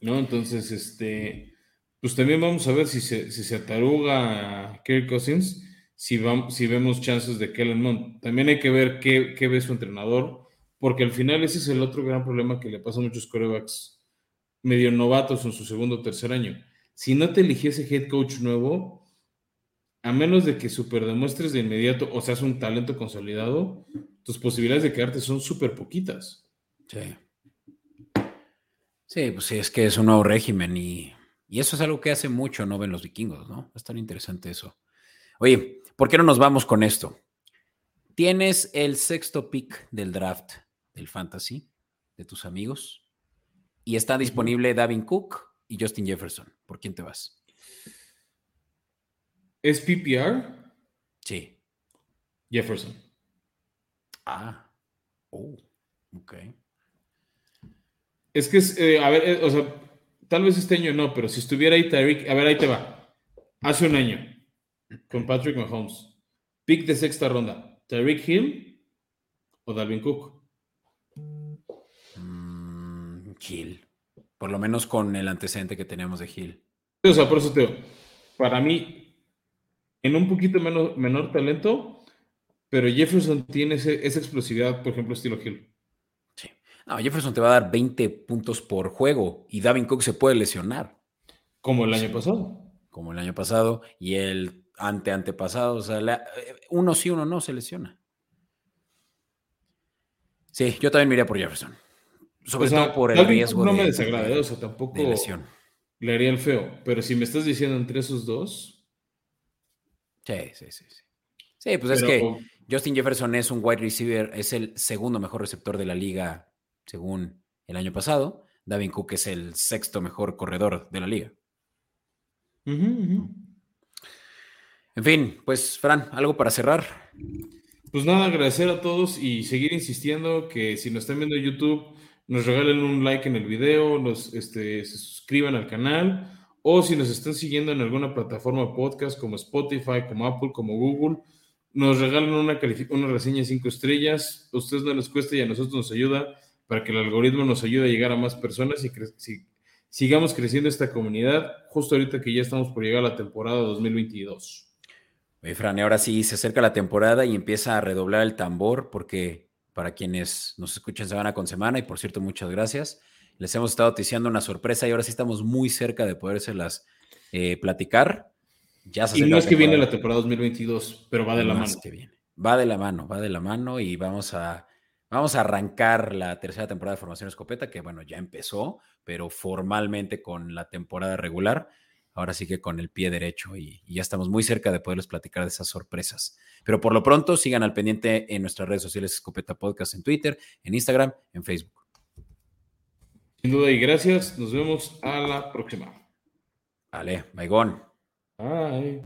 ¿No? Entonces, este, pues también vamos a ver si se, si se ataruga Kirk Cousins, si, vamos, si vemos chances de Kellen Mond. También hay que ver qué, qué ve su entrenador, porque al final ese es el otro gran problema que le pasa a muchos corebacks medio novatos en su segundo o tercer año. Si no te eligiese head coach nuevo, a menos de que super demuestres de inmediato o seas un talento consolidado, tus posibilidades de quedarte son súper poquitas. Sí. Sí, pues sí, es que es un nuevo régimen y, y, eso es algo que hace mucho no ven los vikingos, ¿no? Es tan interesante eso. Oye, ¿por qué no nos vamos con esto? Tienes el sexto pick del draft del fantasy de tus amigos y está disponible Davin Cook y Justin Jefferson. ¿Por quién te vas? ¿Es PPR? Sí. Jefferson. Ah. Oh, ok. Es que es, eh, a ver, eh, o sea, tal vez este año no, pero si estuviera ahí Tyreek, a ver, ahí te va. Hace un año, con Patrick Mahomes, pick de sexta ronda, Tyreek Hill o Dalvin Cook. Hill. Por lo menos con el antecedente que tenemos de Hill. O sea, por eso te digo, para mí, en un poquito menos, menor talento, pero Jefferson tiene esa explosividad, por ejemplo, estilo Hill. Sí. No, Jefferson te va a dar 20 puntos por juego y Davin Cook se puede lesionar. Como el año pasado. Como el año pasado y el ante antepasado. O sea, uno sí, uno no se lesiona. Sí, yo también miré por Jefferson. Sobre todo por el riesgo no me desagrada, ¿eh? o sea, tampoco le haría el feo. Pero si me estás diciendo entre esos dos. Sí, sí, sí. Sí, sí pues es que Justin Jefferson es un wide receiver, es el segundo mejor receptor de la liga según el año pasado. Davin Cook es el sexto mejor corredor de la liga. En fin, pues Fran, algo para cerrar. Pues nada, agradecer a todos y seguir insistiendo que si nos están viendo en YouTube, nos regalen un like en el video, nos este, se suscriban al canal o si nos están siguiendo en alguna plataforma podcast como Spotify, como Apple, como Google, nos regalan una, una reseña cinco estrellas. A ustedes no les cuesta y a nosotros nos ayuda para que el algoritmo nos ayude a llegar a más personas y si sigamos creciendo esta comunidad, justo ahorita que ya estamos por llegar a la temporada 2022. Oye, Fran, ahora sí se acerca la temporada y empieza a redoblar el tambor, porque para quienes nos escuchan semana con semana, y por cierto, muchas gracias, les hemos estado diciendo una sorpresa y ahora sí estamos muy cerca de podérselas eh, platicar. Ya se y no es que viene la temporada 2022, pero va de la mano. Que viene. Va de la mano, va de la mano y vamos a, vamos a arrancar la tercera temporada de Formación Escopeta, que bueno, ya empezó, pero formalmente con la temporada regular ahora sí que con el pie derecho y, ya estamos muy cerca de poderles platicar de esas sorpresas. Pero por lo pronto sigan al pendiente en nuestras redes sociales Escopeta Podcast en Twitter, en Instagram, en Facebook. Sin duda y gracias. Nos vemos a la próxima. Vale, Maigón. Bye.